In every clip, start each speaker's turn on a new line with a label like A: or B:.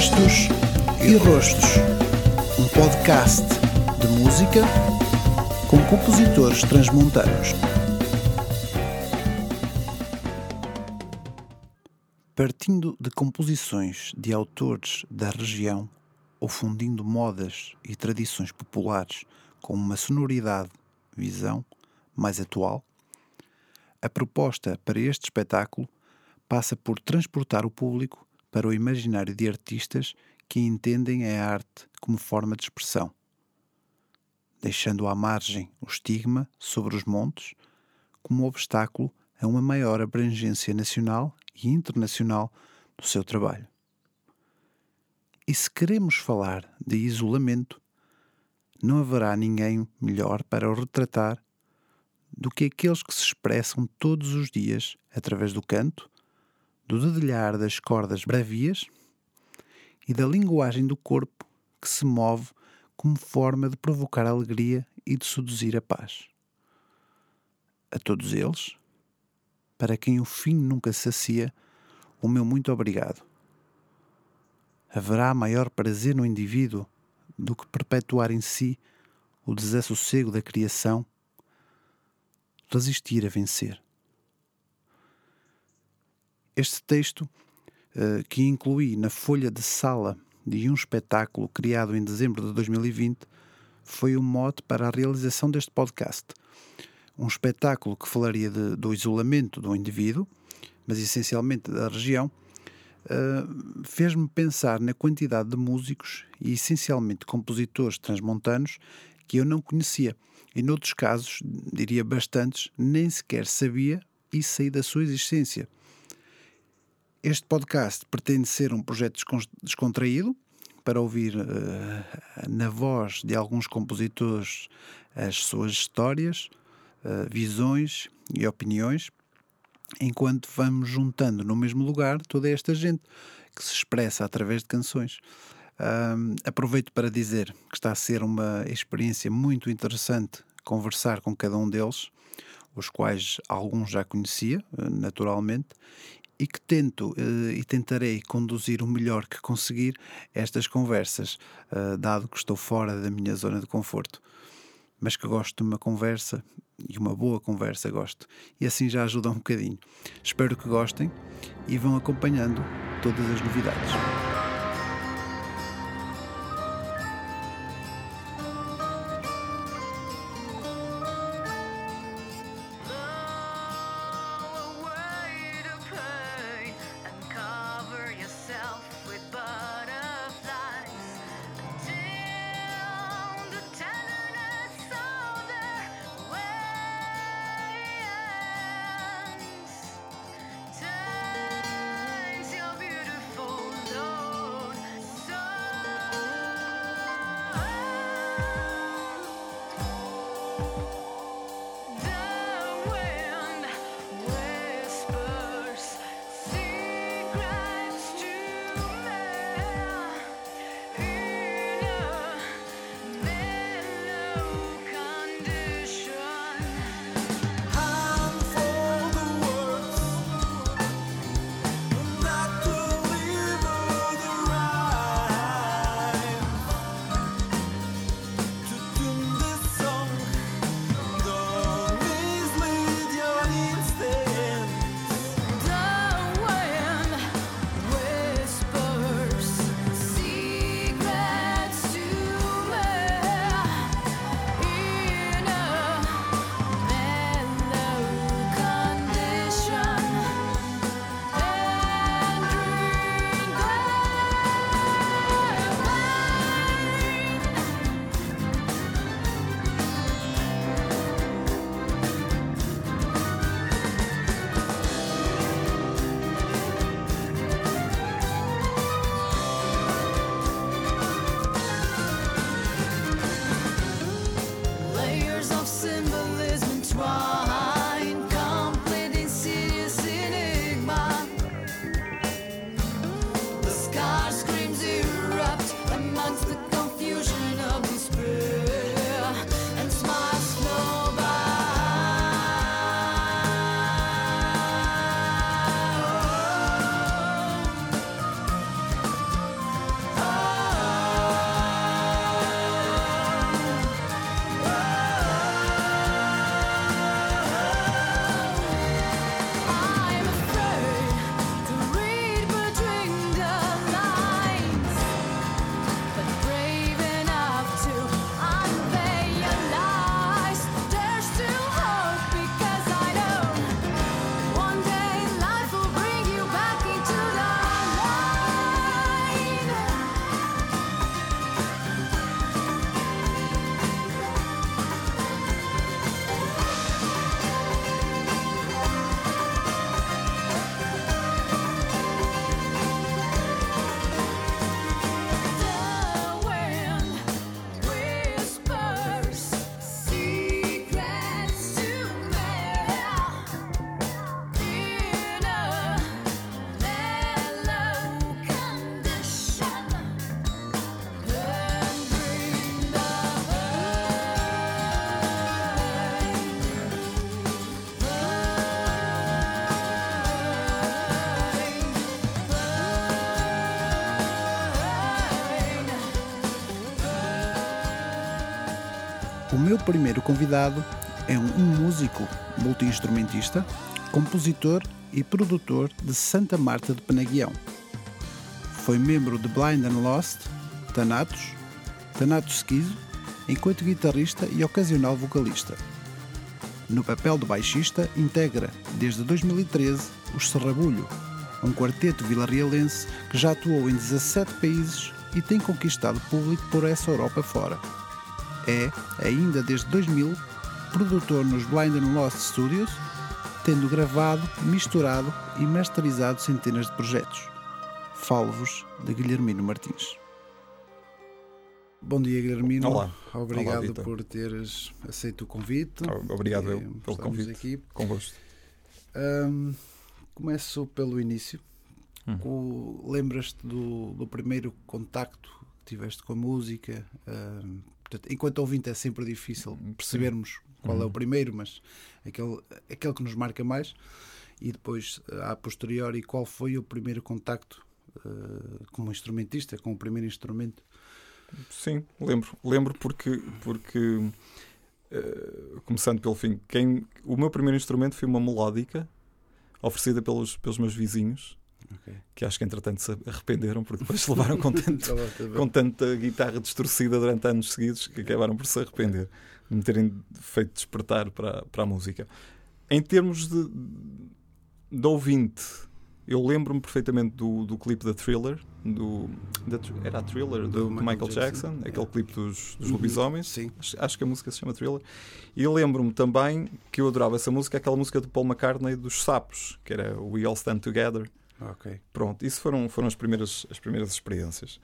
A: Rastos e Rostos, um podcast de música com compositores transmontanos. Partindo de composições de autores da região ou fundindo modas e tradições populares com uma sonoridade, visão mais atual, a proposta para este espetáculo passa por transportar o público para o imaginário de artistas que entendem a arte como forma de expressão, deixando à margem o estigma sobre os montes como obstáculo a uma maior abrangência nacional e internacional do seu trabalho. E se queremos falar de isolamento, não haverá ninguém melhor para o retratar do que aqueles que se expressam todos os dias através do canto, do dedilhar das cordas bravias e da linguagem do corpo que se move como forma de provocar alegria e de seduzir a paz. A todos eles, para quem o fim nunca sacia, o meu muito obrigado. Haverá maior prazer no indivíduo do que perpetuar em si o desassossego da criação, resistir a vencer. Este texto, uh, que incluí na folha de sala de um espetáculo criado em dezembro de 2020, foi o mote para a realização deste podcast. Um espetáculo que falaria de, do isolamento do indivíduo, mas essencialmente da região, uh, fez-me pensar na quantidade de músicos e essencialmente compositores transmontanos que eu não conhecia. E noutros casos, diria bastantes, nem sequer sabia e saí da sua existência. Este podcast pretende ser um projeto descontraído para ouvir uh, na voz de alguns compositores as suas histórias, uh, visões e opiniões, enquanto vamos juntando no mesmo lugar toda esta gente que se expressa através de canções. Uh, aproveito para dizer que está a ser uma experiência muito interessante conversar com cada um deles, os quais alguns já conhecia, naturalmente, e que tento uh, e tentarei conduzir o melhor que conseguir estas conversas, uh, dado que estou fora da minha zona de conforto. Mas que gosto de uma conversa e uma boa conversa gosto. E assim já ajuda um bocadinho. Espero que gostem e vão acompanhando todas as novidades. Meu primeiro convidado é um músico multi-instrumentista, compositor e produtor de Santa Marta de Penaguião. Foi membro de Blind and Lost, Thanatos, Thanatos Schizo, enquanto guitarrista e ocasional vocalista. No papel de baixista, integra, desde 2013, os Serrabulho, um quarteto vilarrealense que já atuou em 17 países e tem conquistado público por essa Europa fora. É, ainda desde 2000, produtor nos Blind and Lost Studios, tendo gravado, misturado e masterizado centenas de projetos. Falo-vos de Guilhermino Martins. Bom dia, Guilhermino.
B: Olá.
A: Obrigado
B: Olá,
A: por teres aceito o convite.
B: Obrigado eu pelo convite.
A: aqui.
B: Com gosto.
A: Ahm, começo pelo início.
B: Hum.
A: Lembras-te do, do primeiro contacto que tiveste com a música? Ahm, portanto, enquanto ouvinte é sempre difícil percebermos qual é o
B: Uhum.
A: primeiro, mas aquele, aquele que nos marca mais. E depois, a posteriori, qual foi o primeiro contacto ah, como instrumentista, com o primeiro instrumento?
B: Sim, lembro. Lembro porque, porque eh, começando pelo fim, quem, o meu primeiro instrumento foi uma melódica oferecida pelos, pelos meus vizinhos,
A: Ok.
B: que acho que entretanto se arrependeram porque depois se levaram com, tanto, com tanta guitarra distorcida durante anos seguidos que acabaram por se arrepender de me terem feito despertar para, para a música. Em termos de, de ouvinte, eu lembro-me perfeitamente do, do clipe da Thriller, do, da, era a Thriller do, do Michael, Jackson, aquele clipe dos, dos
A: Uhum.
B: lobisomens.
A: Sim.
B: Acho, acho que a música se chama Thriller. E lembro-me também que eu adorava essa música, aquela música do Paul McCartney dos Sapos, que era We All Stand Together.
A: Ok.
B: Pronto, isso foram, foram as, primeiras, as primeiras experiências.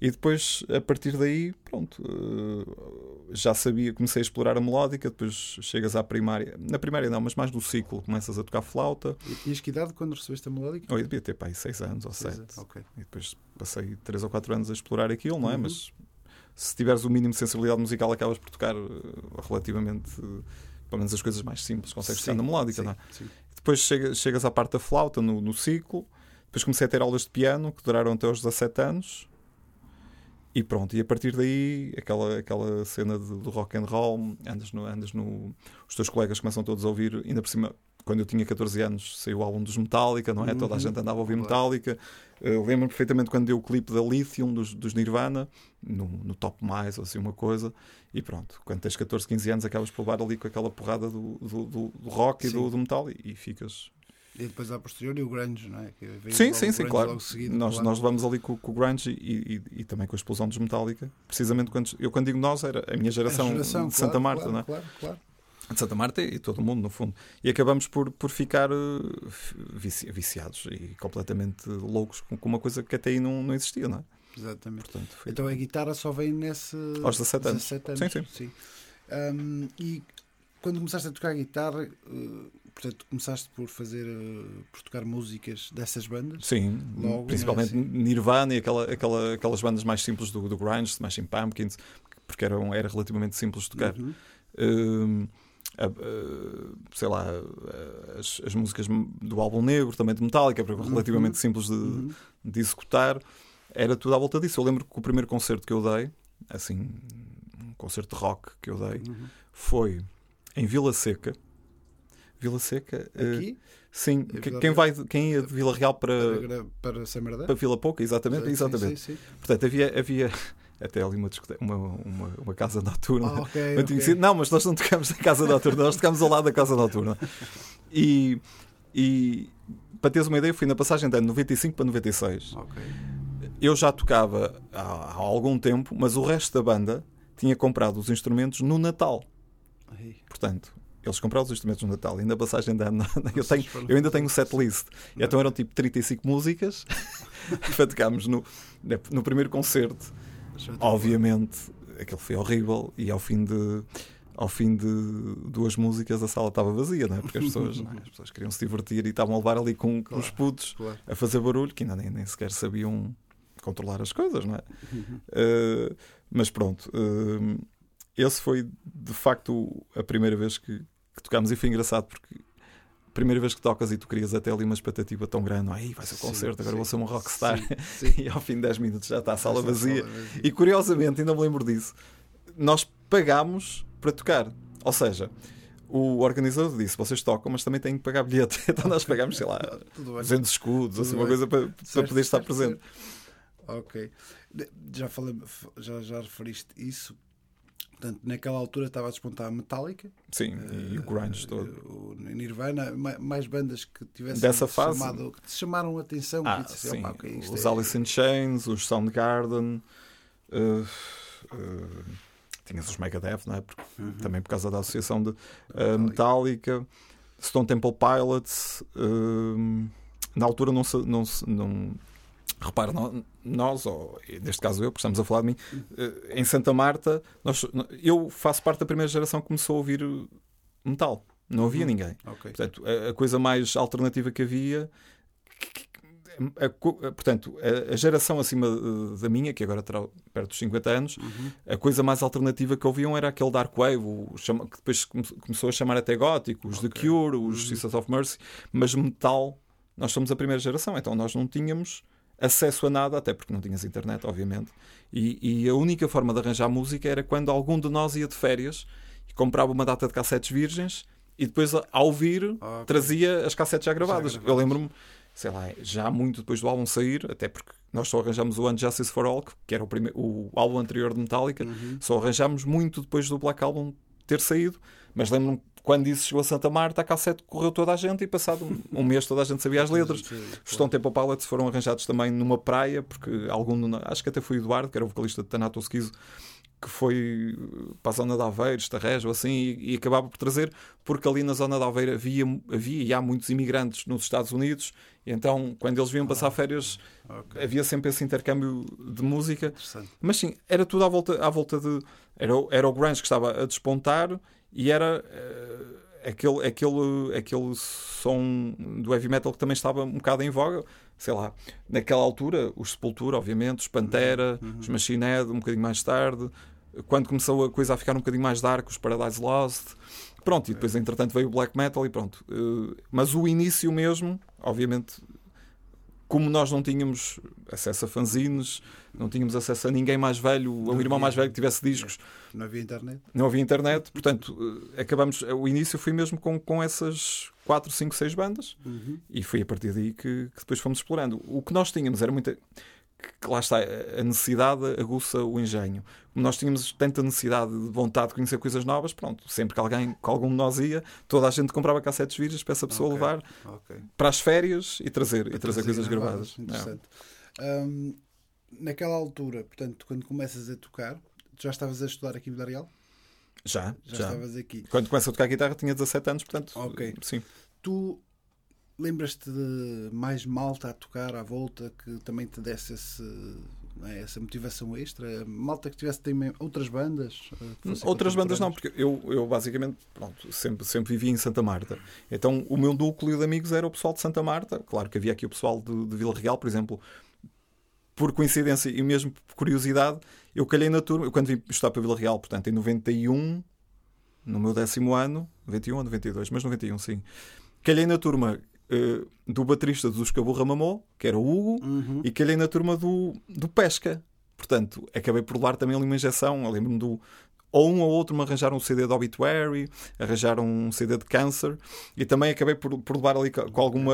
B: E depois, a partir daí, pronto, eh, já sabia, comecei a explorar a melódica, depois chegas à primária, na primária não, mas mais no ciclo, começas a tocar flauta.
A: E tinhas que idade quando recebeste a melódica?
B: Ou eu devia ter, pá, 6 anos ou
A: Seis
B: 7.
A: anos, Ok.
B: E depois passei 3 ou 4 anos a explorar aquilo, não é?
A: Uhum.
B: Mas se tiveres o mínimo de sensibilidade musical, acabas por tocar eh, relativamente, eh, pelo menos as coisas mais simples, consegues tocar
A: Sim,
B: na melódica,
A: sim,
B: não é?
A: sim.
B: Depois chega- chegas à parte da flauta no, no ciclo. Depois comecei a ter aulas de piano que duraram até aos 17 anos. E pronto, e a partir daí, aquela, aquela cena do rock and roll, andas no, andas no. Os teus colegas começam todos a ouvir, ainda por cima, quando eu tinha 14 anos, saiu o álbum dos Metallica, não é? Toda a
A: Uhum,
B: gente andava a ouvir. Metallica. Uh, Lembro-me perfeitamente quando deu o clipe da Lithium dos, dos Nirvana, no, no Top Mais, ou assim, uma coisa. E pronto, quando tens 14, 15 anos, acabas por levar ali com aquela porrada do, do, do- rock e
A: Sim.
B: do, do metal e, e ficas,
A: E depois, a posteriori, o grunge, não é?
B: Sim, sim,
A: o
B: sim, claro.
A: seguido,
B: nós,
A: claro.
B: nós levamos ali com, com o grunge e, e- e também com a explosão dos Metallica. Precisamente quando eu quando digo nós, era a minha
A: A
B: geração,
A: geração,
B: de Santa
A: claro,
B: Marta,
A: claro,
B: não é?
A: Claro, claro.
B: De Santa Marta e todo mundo, no fundo. E acabamos por, por ficar eh, vici- viciados e completamente loucos com, com uma coisa que até aí não, não existia, não é?
A: Exatamente.
B: Portanto, foi-
A: Então a guitarra só vem nesse.
B: Aos 17 anos.
A: 17 anos.
B: Sim, sim.
A: Hum, e quando começaste a tocar guitarra, eh, portanto, começaste por fazer. eh, por tocar músicas dessas bandas?
B: Sim,
A: Logo,
B: principalmente
A: é
B: Nirvana e aquela, aquela, aquelas bandas mais simples do, do grunge, Smashing Pumpkins, porque eram, era relativamente simples de tocar.
A: Uhum.
B: Hum, sei lá, as, as músicas do álbum negro, também de Metallica,
A: Uhum.
B: relativamente simples de,
A: Uhum.
B: de executar, era tudo à volta disso. Eu lembro que o primeiro concerto que eu dei, assim, um concerto de rock que eu dei,
A: Uhum.
B: foi em Vila Seca. Vila Seca? eh,
A: Aqui,
B: sim, que-
A: Vila
B: quem, vai, quem ia de Vila Real para,
A: para, para
B: para Vila Pouca, exatamente,
A: Sim,
B: exatamente.
A: Sim, sim.
B: Portanto, havia, havia até ali uma, uma, uma, uma casa noturna.
A: Ah, ok,
B: Eu
A: ok.
B: tinha sido, não, mas nós não tocamos na casa noturna, nós tocamos ao lado da casa noturna. E, e para teres uma ideia, fui na passagem de ano 95 para 96.
A: Ok.
B: Eu já tocava há, há algum tempo, mas o resto da banda tinha comprado os instrumentos no Natal. Portanto, eles compraram os instrumentos no Natal e na passagem de ano eu, tenho, eu ainda tenho um
A: fazer
B: set list. Então eram tipo 35 músicas para tocarmos no, no primeiro concerto. Obviamente, aquele foi horrível e ao fim de ao fim de duas músicas a sala estava vazia, não é? Porque as pessoas, é? As pessoas queriam se divertir e estavam a levar ali com, com os putos
A: Claro.
B: a fazer barulho que ainda nem, nem sequer sabiam controlar as coisas, não é?
A: Uhum.
B: Uh, mas pronto, uh, esse foi de facto a primeira vez que, que tocámos e foi engraçado porque primeira vez que tocas e tu querias até ali uma expectativa tão grande, não é? Aí vai ser o
A: Sim,
B: concerto, agora
A: sim,
B: vou ser um rockstar.
A: sim, sim.
B: E ao fim de 10 minutos já está a sala vazia.
A: sala vazia.
B: E curiosamente, ainda me lembro disso, nós pagámos para tocar. Ou seja, o organizador disse: vocês tocam, mas também têm que pagar bilhete. Então nós pagámos, sei lá, 200 escudos, assim, uma coisa para, certo, para poder estar presente.
A: Certo. Ok. Já, falei, já, já referiste isso. Portanto, naquela altura estava a despontar a Metallica.
B: Sim, uh, e o grunge uh, todo.
A: O Nirvana, mais bandas que tivessem
B: Dessa fase,
A: chamado, que chamaram a atenção.
B: Ah,
A: disse,
B: sim. Okay, os é... Alice in Chains, os Soundgarden. Uh, uh, tinhas os Megadeth, não é? Porque, uhum. Também por causa da associação de uh, Metallica, Stone Temple Pilots. Na altura não, não, não repara, nós, ou neste caso eu, porque estamos a falar de mim, uh, em Santa Marta, nós, eu faço parte da primeira geração que começou a ouvir metal. Não havia uhum. ninguém. Okay. Portanto, a, a, coisa mais alternativa que havia a, a, portanto, a, a, geração acima da minha, que agora terá perto dos 50 anos, uhum. a coisa mais alternativa que ouviam era aquele Dark Wave, o, que depois começou a chamar até gótico, os okay. The Cure, os uhum. Sisters of Mercy, mas metal, nós somos a primeira geração, então nós não tínhamos acesso a nada, até porque não tinhas internet, obviamente, e, e a única forma de arranjar música era quando algum de nós ia de férias e comprava uma data de cassetes virgens e depois, ao ouvir, okay. trazia as cassetes já gravadas. Já gravadas. Eu lembro-me sei lá, já muito depois do álbum sair, até porque nós só arranjamos o Unjustice for All, que era o, primeiro, o álbum anterior de Metallica, uhum. só arranjamos muito depois do Black Album ter saído, mas lembro-me quando isso chegou a Santa Marta, a cassete correu toda a gente e passado um, um mês toda a gente sabia as letras. Os Stone Temple Pilots foram arranjados também numa praia, porque algum, acho que até foi o Eduardo, que era o vocalista de Tanato Esquizo, que foi para a zona de Aveiro, Estarrejo, assim, e, e, acabava por trazer, porque ali na zona de Aveiro havia, havia e há muitos imigrantes nos Estados Unidos, e então quando eles vinham passar ah, férias okay. havia sempre esse intercâmbio de música. Mas sim, era tudo à volta, à volta de. Era, era o grunge que estava a despontar e era. Uh, aquele, aquele, aquele som do heavy metal que também estava um bocado em voga, sei lá, naquela altura, os Sepultura, obviamente, os Pantera, uhum. os Machine Head, um bocadinho mais tarde, quando começou a coisa a ficar um bocadinho mais dark, os Paradise Lost, pronto, e depois entretanto veio o black metal e pronto. Eh, mas o início mesmo, obviamente, como nós não tínhamos acesso a fanzines, não tínhamos acesso a ninguém mais velho, a um irmão mais velho que tivesse discos.
A: Não havia internet.
B: Não havia internet, portanto, eh, acabamos. O início foi mesmo com, com essas 4, 5, 6 bandas uhum. e foi a partir daí que, que, depois fomos explorando. O que nós tínhamos era muita. Que, lá está, a necessidade aguça o engenho. Como nós tínhamos tanta necessidade de vontade de conhecer coisas novas, pronto, sempre que alguém, que algum de nós ia, toda a gente comprava cassetes virgens para essa pessoa okay. levar okay. para as férias e trazer, e trazer coisas gravadas.
A: gravadas. Interessante. Um, naquela altura, portanto, quando começas a tocar, já estavas a estudar aqui em Vila Real?
B: Já,
A: já, já. estavas aqui.
B: Quando começo a tocar guitarra tinha 17 anos, portanto,
A: ok.
B: sim.
A: Tu lembras-te de mais malta a tocar à volta que também te desse esse, é, essa motivação extra? Malta que tivesse também outras bandas?
B: Eh, outras bandas não, porque eu, eu basicamente pronto, sempre, sempre vivi em Santa Marta. Então o meu núcleo de amigos era o pessoal de Santa Marta. Claro que havia aqui o pessoal de, de Vila Real, por exemplo por coincidência e mesmo por curiosidade, eu calhei na turma, eu quando vim estudar para Vila Real, portanto, em 91, no meu décimo ano, 91 ou 92, mas 91, sim, calhei na turma uh, do baterista dos Caburra Mamô, que era o Hugo, uhum. e calhei na turma do, do Pesca. Portanto, acabei por levar também ali uma injeção. Eu lembro-me do. Ou um ou outro me arranjaram um CD de Obituary, arranjaram um CD de Cancer, e também acabei por, por levar ali com alguma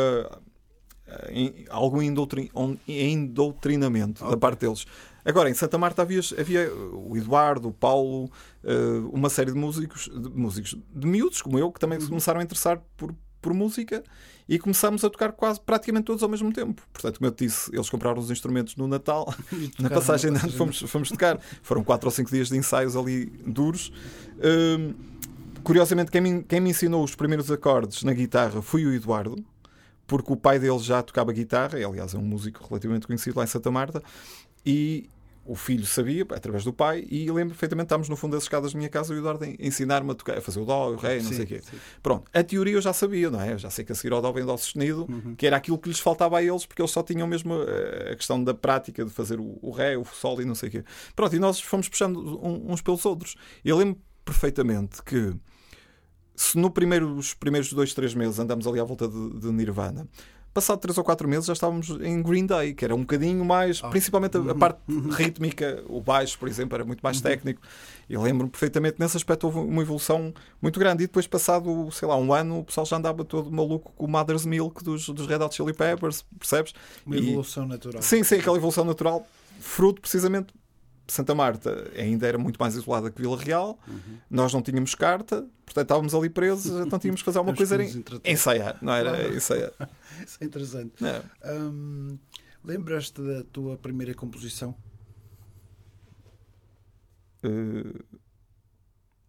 B: em, algum indoutrinamento okay. da parte deles. Agora, em Santa Marta havia, havia o Eduardo, o Paulo, uh, uma série de músicos, de músicos, de miúdos como eu, que também uhum. começaram a interessar por, por música e começámos a tocar quase praticamente todos ao mesmo tempo. Portanto, como eu te disse, eles compraram os instrumentos no Natal, na passagem de ano fomos, fomos tocar. Foram quatro ou cinco dias de ensaios ali duros. Uh, curiosamente, quem me, quem me ensinou os primeiros acordes na guitarra foi o Eduardo porque o pai dele já tocava guitarra, e, aliás é um músico relativamente conhecido lá em Santa Marta, e o filho sabia, através do pai, e lembro perfeitamente, estávamos no fundo das escadas da minha casa e o Eduardo ensinar-me a tocar, a fazer o dó, o ré, não sim, sei o quê. Sim. Pronto, a teoria eu já sabia, não é? Eu já sei que a seguir ao dó vem dó sustenido, uhum. que era aquilo que lhes faltava a eles, porque eles só tinham mesmo a, a questão da prática de fazer o, o, ré, o sol e não sei o quê. Pronto, e nós fomos puxando uns pelos outros. Eu lembro perfeitamente que se no primeiro, os primeiros dois, três meses andamos ali à volta de, de Nirvana, passado 3 ou 4 meses já estávamos em Green Day, que era um bocadinho mais,
A: Ah.
B: principalmente a, a
A: Uhum,
B: parte
A: uhum.
B: rítmica, o baixo, por exemplo, era muito mais técnico. E lembro-me perfeitamente, nesse aspecto houve uma evolução muito grande. E depois, passado, sei lá, um ano, o pessoal já andava todo maluco com o Mother's Milk dos, dos Red Hot Chili Peppers, percebes?
A: Uma
B: E-
A: evolução natural.
B: Sim, sim, aquela evolução natural, fruto precisamente. Santa Marta ainda era muito mais isolada que Vila Real,
A: Uhum.
B: nós não tínhamos carta, portanto estávamos ali presos, então tínhamos que fazer alguma coisa,
A: entreter.
B: ensaiar, não era
A: Claro.
B: ensaiar.
A: Isso é interessante. Hum, Lembras-te da tua primeira composição?
B: Uh,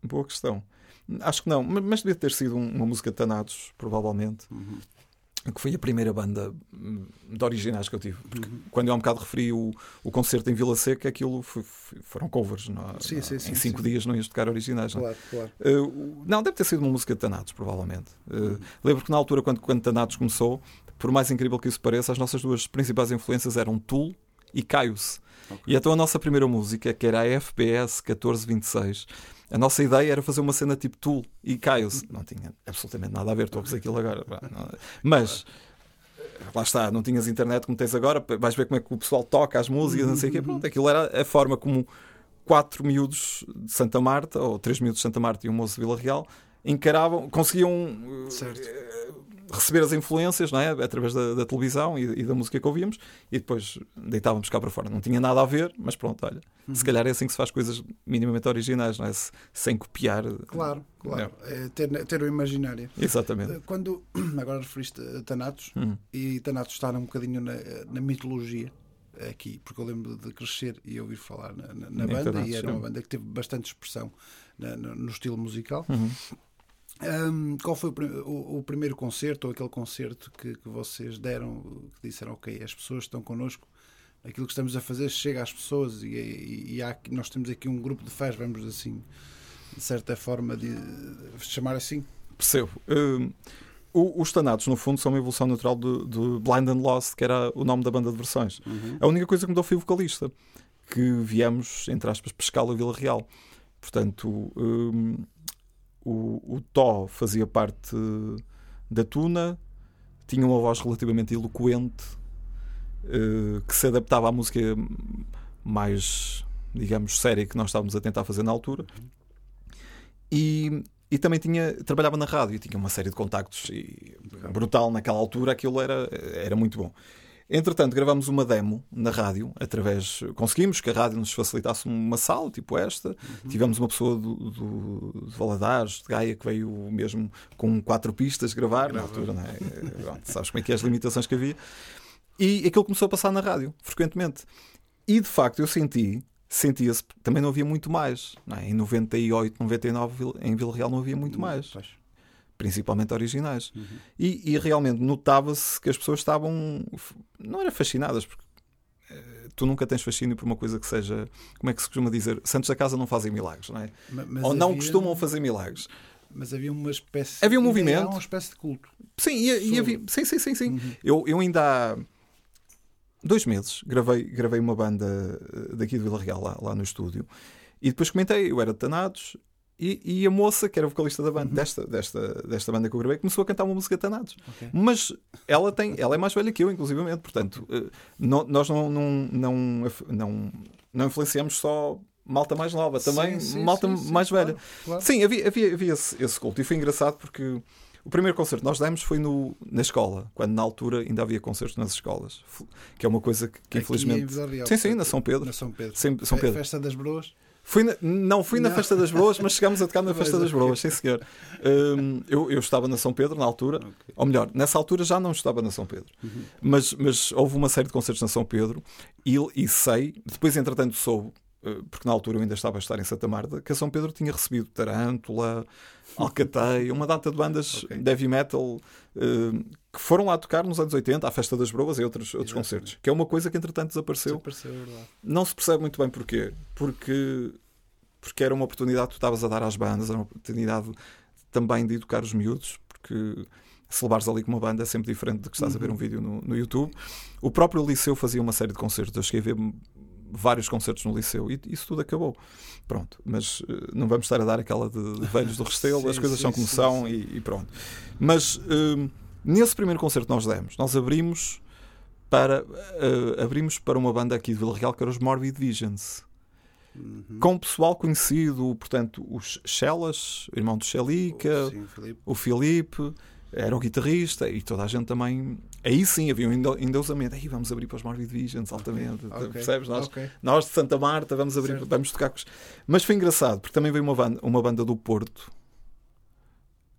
B: boa questão. Acho que não, mas, devia ter sido um- uma música de Tanados, provavelmente, que foi a primeira banda hum, de originais que eu tive. Porque
A: Uhum.
B: quando eu há um bocado referi o, o concerto em Vila Seca, aquilo foi- foi- foram covers. Não,
A: Sim,
B: não-
A: sim, sim,
B: em cinco
A: sim.
B: dias não ias tocar originais. não.
A: Claro, claro.
B: Uh, não, deve ter sido uma música de Tanados, provavelmente. Uh,
A: Uhum.
B: Lembro que na altura, quando, quando Tanados começou, por mais incrível que isso pareça, as nossas duas principais influências eram Tool e Caius.
A: Ok.
B: E então a nossa primeira música, que era a FPS 1426, a nossa ideia era fazer uma cena tipo Tool e Caius. Não tinha absolutamente nada a ver, estou a fazer aquilo agora. Mas. Lá está, não tinhas internet como tens agora, vais ver como é que o pessoal toca as músicas, não sei o quê. Pronto, aquilo era a forma como quatro miúdos de Santa Marta, ou três miúdos de Santa Marta e um moço de Vila Real, encaravam, conseguiam eh,
A: Certo.
B: Eh, receber as influências não é? através da, da televisão e, e da música que ouvíamos e depois deitávamos cá para fora. Não tinha nada a ver, mas pronto, olha. Se calhar é assim que se faz coisas minimamente originais, não é? Se- sem copiar.
A: Claro, claro. É ter, ter o imaginário.
B: Exatamente.
A: Quando agora referiste a Thanatos,
B: Hum.
A: e Thanatos está um bocadinho na, na mitologia aqui, porque eu lembro de crescer e ouvir falar na, na- na banda, e era uma banda que teve bastante expressão na- no, no estilo musical.
B: Uhum.
A: Hum, qual foi o, o- o primeiro concerto ou aquele concerto que, que vocês deram, que disseram, ok, as pessoas estão connosco, aquilo que estamos a fazer chega às pessoas e, e- e há nós temos aqui um grupo de fãs, vamos assim, de certa forma, de, chamar assim?
B: Percebo. O- os Tanados, no fundo, são uma evolução natural de, de Blind and Lost, que era o nome da banda de versões. A única coisa que mudou foi o vocalista, que viemos, entre aspas, pescá-lo a Vila Real. Portanto, hum, o, o Tó fazia parte da Tuna, tinha uma voz relativamente eloquente, eh, que se adaptava à música mais, digamos, séria que nós estávamos a tentar fazer na altura. E, e também tinha, trabalhava na rádio, tinha uma série de contactos e brutal naquela altura, aquilo era, era muito bom. Entretanto, gravámos uma demo na rádio, através. Conseguimos que a rádio nos facilitasse uma sala, tipo esta. Tivemos uma pessoa do, do, de Valadares, de Gaia, que veio mesmo com quatro pistas gravar, na altura, não é? Pronto, sabes como é que é as limitações que havia. E aquilo começou a passar na rádio, frequentemente. E de facto eu senti, sentia-se, também não havia muito mais. não é? Em 98, 99, Vil- em Vila Real não havia muito mais
A: Pois.
B: Principalmente originais.
A: Uhum.
B: E, e realmente notava-se que as pessoas estavam. Não era fascinadas, porque eh, tu nunca tens fascínio por uma coisa que seja. Como é que se costuma dizer? Santos da casa não fazem milagres, não é?
A: Ma- mas
B: Ou não
A: havia-
B: costumam fazer milagres.
A: Mas havia uma espécie.
B: Havia um movimento.
A: uma espécie de culto.
B: Sim, e, e havia- sim, sim, sim. sim.
A: Uhum.
B: Eu, eu ainda há dois meses gravei, gravei uma banda eh, daqui de Vila Real, lá, lá no estúdio, e depois comentei, eu era de Tanados, e, e a moça, que era vocalista da banda, desta, desta, desta banda que eu gravei, começou a cantar uma música de Tanados.
A: Ok.
B: Mas ela, tem, ela é mais velha que eu, inclusivamente, portanto, nó- nós não, não, não, não, não influenciamos só malta mais nova, também
A: Sim, sim,
B: malta
A: sim,
B: mais velha.
A: claro, claro.
B: Sim, havia, havia, havia esse, esse culto. E foi engraçado porque o primeiro concerto que nós demos foi no, na escola, quando na altura ainda havia concertos nas escolas, que é uma coisa que, que infelizmente. Sim, sim, na São Pedro.
A: Na São Pedro.
B: Sim, São Pedro.
A: Festa das Broas.
B: Fui na- não, fui na
A: Não.
B: Festa das Broas, mas chegámos a tocar na Festa das. Broas, sim senhor. Hum, eu, eu estava na São Pedro na altura, ou melhor, nessa altura já não estava na São Pedro,
A: Uhum.
B: mas, mas houve uma série de concertos na São Pedro e, e sei, depois entretanto soube, porque na altura eu ainda estava a estar em Santa Marta, que a São Pedro tinha recebido Tarântula, Alcateia, uma data de bandas
A: Ok.
B: de heavy metal eh, que foram lá tocar nos anos 80, à Festa das Broas e outros, outros
A: Exatamente.
B: concertos, que é uma coisa que entretanto desapareceu.
A: Desapareceu, é verdade.
B: Não se percebe muito bem porquê. Porque, porque era uma oportunidade que tu estavas a dar às bandas, era uma oportunidade também de educar os miúdos, porque se levares ali com uma banda é sempre diferente de que estás a ver um vídeo no, no YouTube. O próprio Liceu fazia uma série de concertos, eu cheguei a ver vários concertos no Liceu e isso tudo acabou. Pronto, mas eh, não vamos estar a dar aquela de, de velhos do Restelo,
A: Sim,
B: as coisas
A: sim,
B: são como
A: sim,
B: são. E, e pronto. Mas hum, Nesse primeiro concerto que nós demos, nós abrimos para, uh, abrimos para uma banda aqui de Vila Real que era os Morbid Visions.
A: Uhum.
B: Com pessoal conhecido, portanto, os Chelas, o irmão do Chelica, o Filipe, era o guitarrista e toda a gente também. Aí sim havia um endeusamento. Aí vamos abrir para os Morbid Visions altamente.
A: Ok,
B: Percebes? Nós,
A: ok.
B: nós de Santa Marta vamos abrir,
A: Certo.
B: vamos tocar com os... Mas foi engraçado, porque também veio uma banda, uma banda do Porto,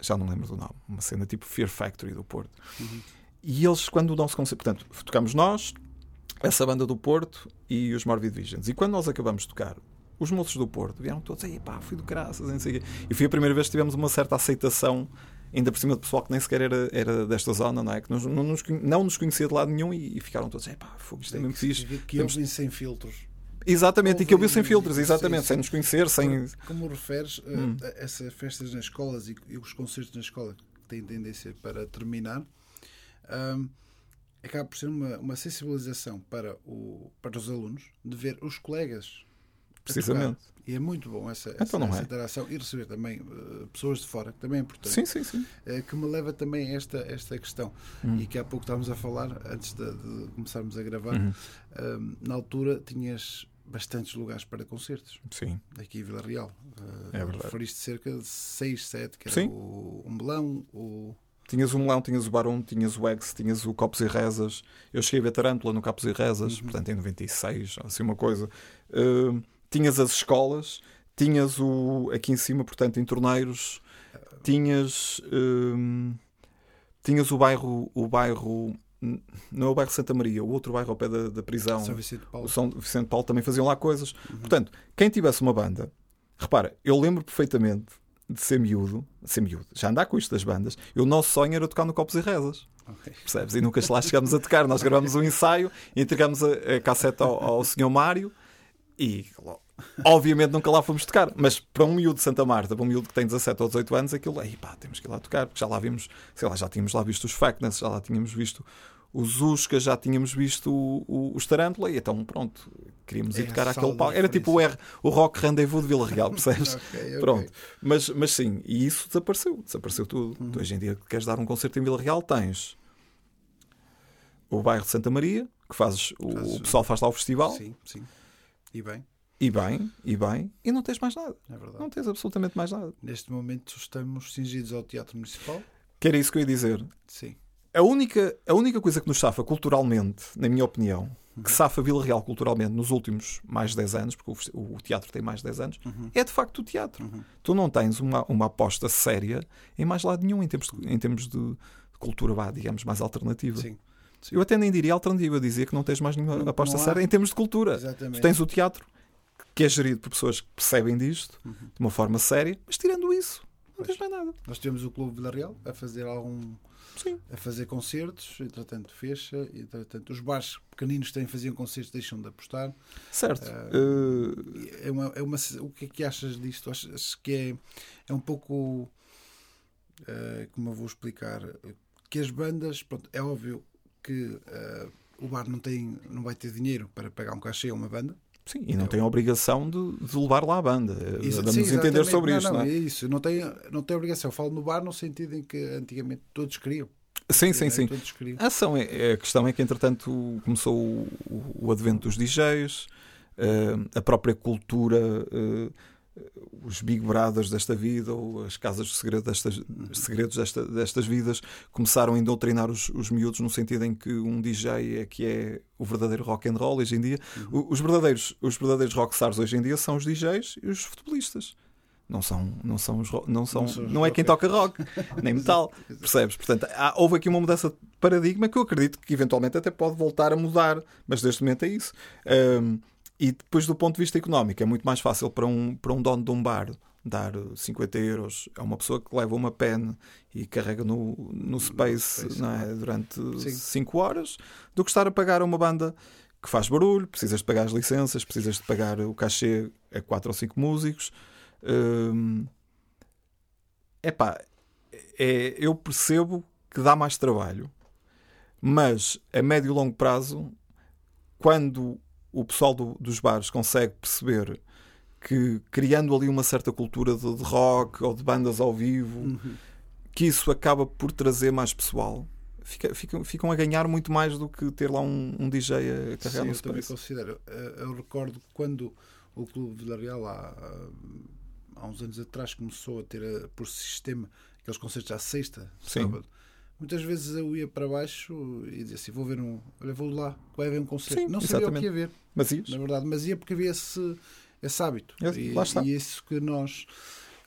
B: já não lembro do nome, uma cena tipo Fear Factory do Porto.
A: Uhum.
B: E eles, quando o nosso concerto, portanto, tocamos nós, essa banda do Porto e os Morbid Visions. E quando nós acabamos de tocar, os moços do Porto vieram todos, aí pá, fui do caraças, não sei o quê. E foi a primeira vez que tivemos uma certa aceitação, ainda por cima de pessoal que nem sequer era, era desta zona, não é? Que nos- não, nos, não nos conhecia de lado nenhum e, e ficaram todos, aí pá, fogo, isto é mesmo fixe.
A: Que, que
B: Temos-
A: sem filtros.
B: Exatamente, e que eu vi sem filtros, exatamente, sem nos conhecer, sem.
A: Como referes eh,
B: Hum.
A: a essas festas nas escolas e, e os concertos na escola que têm tendência para terminar, ahm, acaba por ser uma, uma sensibilização para, o, para os alunos de ver os colegas.
B: Precisamente.
A: E é muito bom essa,
B: Então
A: essa,
B: é.
A: interação e receber também eh, pessoas de fora, que também é importante.
B: Sim, sim, sim.
A: Eh, que me leva também a esta, esta questão.
B: Hum.
A: E que há pouco estávamos a falar, antes de, de começarmos a gravar,
B: Uhum.
A: ahm, na altura tinhas bastantes lugares para concertos
B: Sim,
A: aqui em Vila Real.
B: É verdade.
A: Referiste cerca de 6, 7, que era
B: Sim.
A: o Umbelão, o.
B: Tinhas o Melão, tinhas o Barão, tinhas o Ex, tinhas o Copos e Rezas. Eu cheguei a ver Tarântula no Copos e Rezas,
A: Uhum.
B: portanto em 96, assim uma coisa. Uh, tinhas as escolas, tinhas o aqui em cima, portanto, em torneiros, tinhas um, tinhas o bairro, o bairro não é o bairro Santa Maria, o outro bairro ao pé da, da prisão,
A: São Vicente Paulo.
B: o São Vicente Paulo também faziam lá coisas.
A: Uhum.
B: Portanto, quem tivesse uma banda, repara, eu lembro perfeitamente de ser miúdo, ser miúdo, já andar com isto das bandas, e o nosso sonho era tocar no Copos e Rezas.
A: Ok.
B: Percebes? E nunca lá chegámos a tocar. Nós gravámos um ensaio, entregámos a, a cassete ao, ao Sr. Mário e, obviamente, nunca lá fomos tocar. Mas para um miúdo de Santa Marta, para um miúdo que tem 17 ou 18 anos, aquilo, aí pá, temos que ir lá tocar, porque já lá vimos, sei lá, já tínhamos lá visto os Factness, já lá tínhamos visto os Usca, já tínhamos visto o- o- os Tarântula, e então, pronto, queríamos
A: É
B: ir tocar aquele palco. Era tipo o, R, o Rock Rendezvous de Vila Real, percebes?
A: Ok, ok.
B: Pronto. Mas, mas sim, e isso desapareceu, desapareceu tudo.
A: Uhum.
B: Tu, hoje em dia, queres dar um concerto em Vila Real, tens o bairro de Santa Maria, que fazes, o,
A: Fazes-
B: o pessoal faz lá o festival,
A: Sim, sim. E bem,
B: e bem, e bem, e não tens mais nada.
A: é verdade.
B: Não tens absolutamente mais nada.
A: Neste momento estamos cingidos ao Teatro Municipal.
B: Que era isso que eu ia dizer.
A: Sim.
B: A única, a única coisa que nos safa culturalmente, na minha opinião,
A: Uhum.
B: que safa Vila Real culturalmente nos últimos mais de 10 anos, porque o o, teatro tem mais de 10 anos,
A: Uhum.
B: é de facto o teatro.
A: Uhum.
B: Tu não tens uma, uma aposta séria em mais lado nenhum em termos de, em termos de cultura, vá, digamos, mais alternativa.
A: Sim.
B: Eu até nem diria alternativa, dizia que não tens mais nenhuma
A: Não-
B: aposta
A: não
B: séria em termos de cultura.
A: Exatamente.
B: Tu tens o teatro, que é gerido por pessoas que percebem disto
A: Uhum.
B: de uma forma séria, mas tirando isso, não
A: Pois.
B: tens mais nada.
A: Nós tivemos o Clube Vila Real a fazer algum.
B: Sim.
A: a fazer concertos, entretanto fecha, entretanto os bares pequeninos que também faziam concertos deixam de apostar.
B: Certo.
A: Ah,
B: Eh,
A: É uma, é uma, o que é que achas disto? Achas que é, é um pouco. eh, como eu vou explicar? Que as bandas. Pronto, é óbvio que eh, o bar não, tem, não vai ter dinheiro para pagar um cachê a uma banda.
B: Sim, e não tem a obrigação de, de levar lá a banda.
A: Exa-
B: Vamos
A: sim,
B: entender sobre
A: não,
B: isto,
A: não,
B: não é?
A: é isso. Não tem, não tem obrigação. Eu falo no bar no sentido em que antigamente todos queriam.
B: Sim, sim,
A: Eh,
B: sim. A, ação é, é- a questão é que, entretanto, começou o, o- advento dos DJs, eh, a própria cultura, eh, os Big Brothers desta vida, ou as casas de segredo destas, segredos desta- destas vidas, começaram a indoutrinar os, os miúdos no sentido em que um DJ é que é o verdadeiro rock and roll hoje em dia. O- Os verdadeiros, os verdadeiros rockstars hoje em dia são os DJs e os futebolistas. Não são, não são os não são,
A: Não são
B: não é quem toca rock, nem metal. Percebes? Portanto, há- houve aqui uma mudança de paradigma que eu acredito que eventualmente até pode voltar a mudar, mas neste momento é isso. Ahm, e depois, do ponto de vista económico, é muito mais fácil para um, para um dono de um bar dar 50 euros a uma pessoa que leva uma pen e carrega no, no Space, não é? durante
A: Sim.
B: 5 horas do que estar a pagar a uma banda que faz barulho, precisas de pagar as licenças, precisas de pagar o cachê a 4 ou 5 músicos. Hum, epá, é, eu percebo que dá mais trabalho, mas a médio e longo prazo, quando o pessoal do- dos bares consegue perceber que criando ali uma certa cultura de, de rock ou de bandas ao vivo,
A: Uhum.
B: que isso acaba por trazer mais pessoal fica, fica, ficam a ganhar muito mais do que ter lá um, um DJ a carregar
A: Sim,
B: no
A: eu também considero. Eh, Eu recordo quando o Clube Villarreal, há, há uns anos atrás, começou a ter eh, por sistema aqueles concertos à sexta,
B: Sim.
A: sábado. Muitas vezes eu ia para baixo e dizia assim: vou ver um. Olha, vou lá, vai haver um concerto.
B: Sim,
A: não sabia o que
B: exatamente.
A: ia ver,
B: Mas isso?
A: na verdade, mas ia porque havia esse, esse hábito.
B: É,
A: e,
B: lá está.
A: e isso que nós,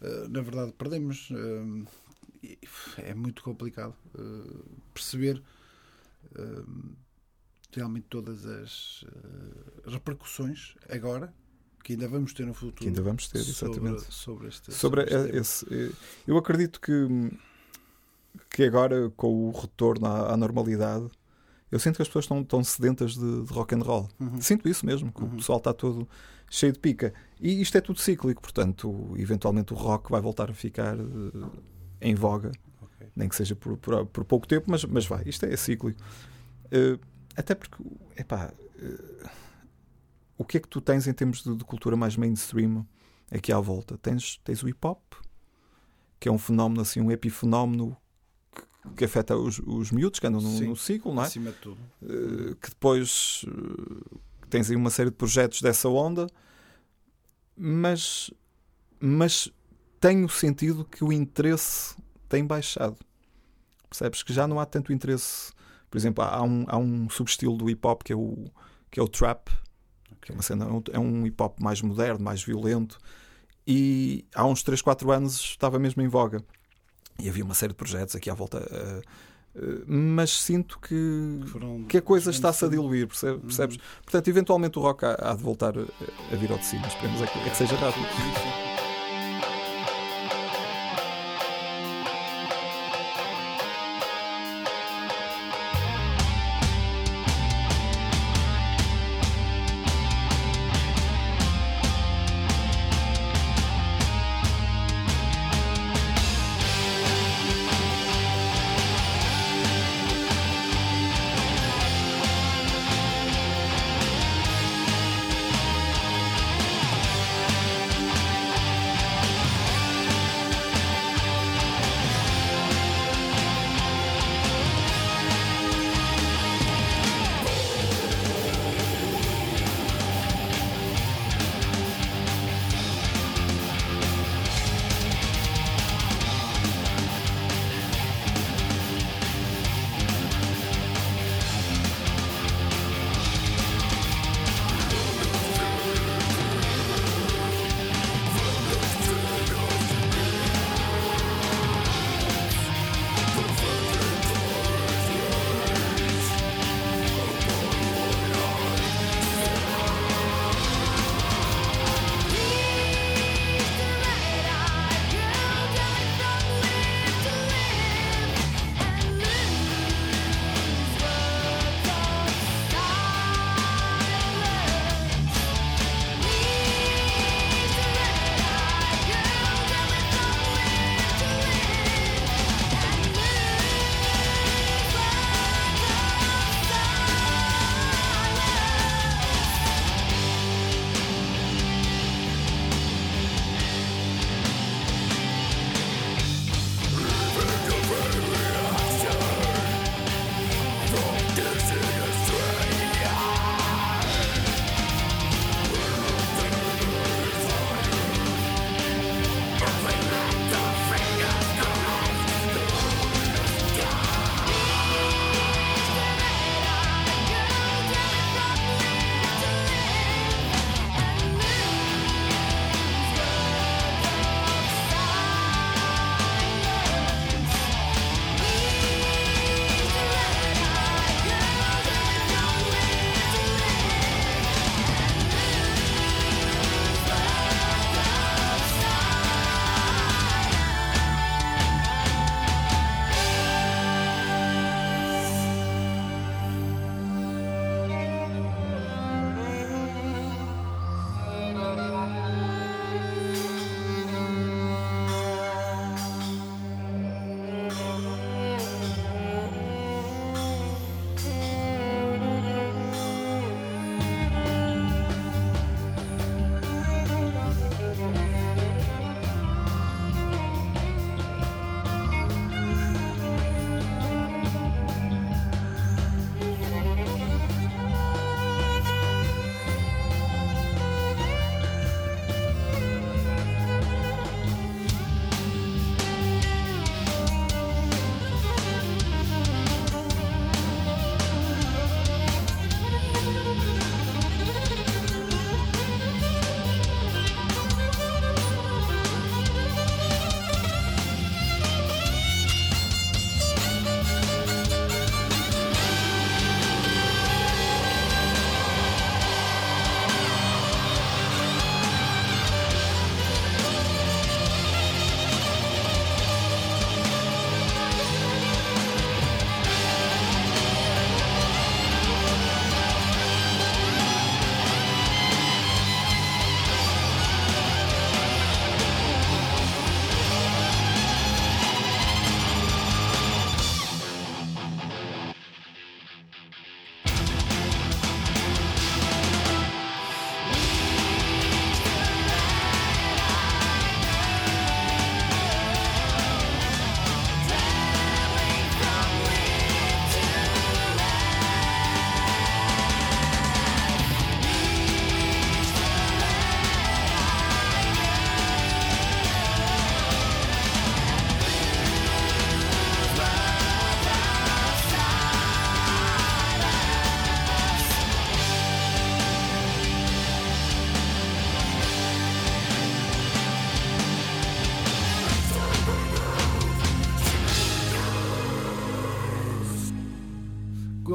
A: eh, na verdade, perdemos. eh, É muito complicado eh, perceber realmente todas as repercussões agora que ainda vamos ter no futuro
B: Que ainda vamos ter,
A: sobre,
B: exatamente.
A: sobre este
B: Sobre
A: este tema.
B: esse, eu acredito que, que agora, com o retorno à, à normalidade, eu sinto que as pessoas estão, estão sedentas de, de rock and roll.
A: Uhum.
B: Sinto isso mesmo, que
A: Uhum.
B: o pessoal está todo cheio de pica. E isto é tudo cíclico, portanto, eventualmente o rock vai voltar a ficar eh, em voga,
A: Ok.
B: nem que seja por, por, por pouco tempo, mas, mas vai, isto é cíclico. Eh, até porque, epá, eh, o que é que tu tens em termos de, de cultura mais mainstream aqui à volta? Tens, tens o hip hop, que é um fenómeno, assim, um epifenómeno que, afeta os, os miúdos que andam no,
A: Sim.
B: no ciclo, não é?
A: Acima de tudo.
B: Uh, que depois uh, tens aí uma série de projetos dessa onda, mas, mas tenho sentido que o interesse tem baixado. Percebes que já não há tanto interesse. Por exemplo, há um, há um subestilo do hip hop que é o, que é o trap, que é uma cena, é um hip hop mais moderno, mais violento, e há uns 3, 4 anos estava mesmo em voga. E havia uma série de projetos aqui à volta. uh, mas sinto que,
A: Foram
B: que a coisa está-se a
A: Uhum.
B: diluir, percebe- percebes? Portanto, eventualmente o rock há, há de voltar a, a vir ao de cima. Esperemos é que, é que seja rápido.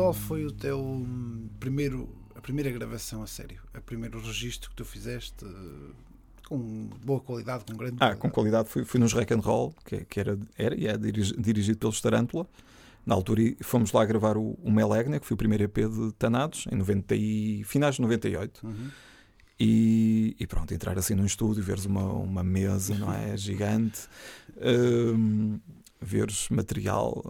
A: Qual foi o teu hum, primeiro, a primeira gravação a sério? O primeiro registro que tu fizeste eh, com boa qualidade, com grande
B: Ah, com qualidade fui, fui nos Rack and Roll, que, que era, era e é dirigi- dirigido pelos Tarântula. Na altura fomos lá gravar o, o Melegna, que foi o primeiro EP de Tanados, em 90 e, finais de 98.
A: Uhum.
B: E, e pronto, entrar assim num estúdio, veres uma, uma mesa, não é? Gigante, hum, veres material,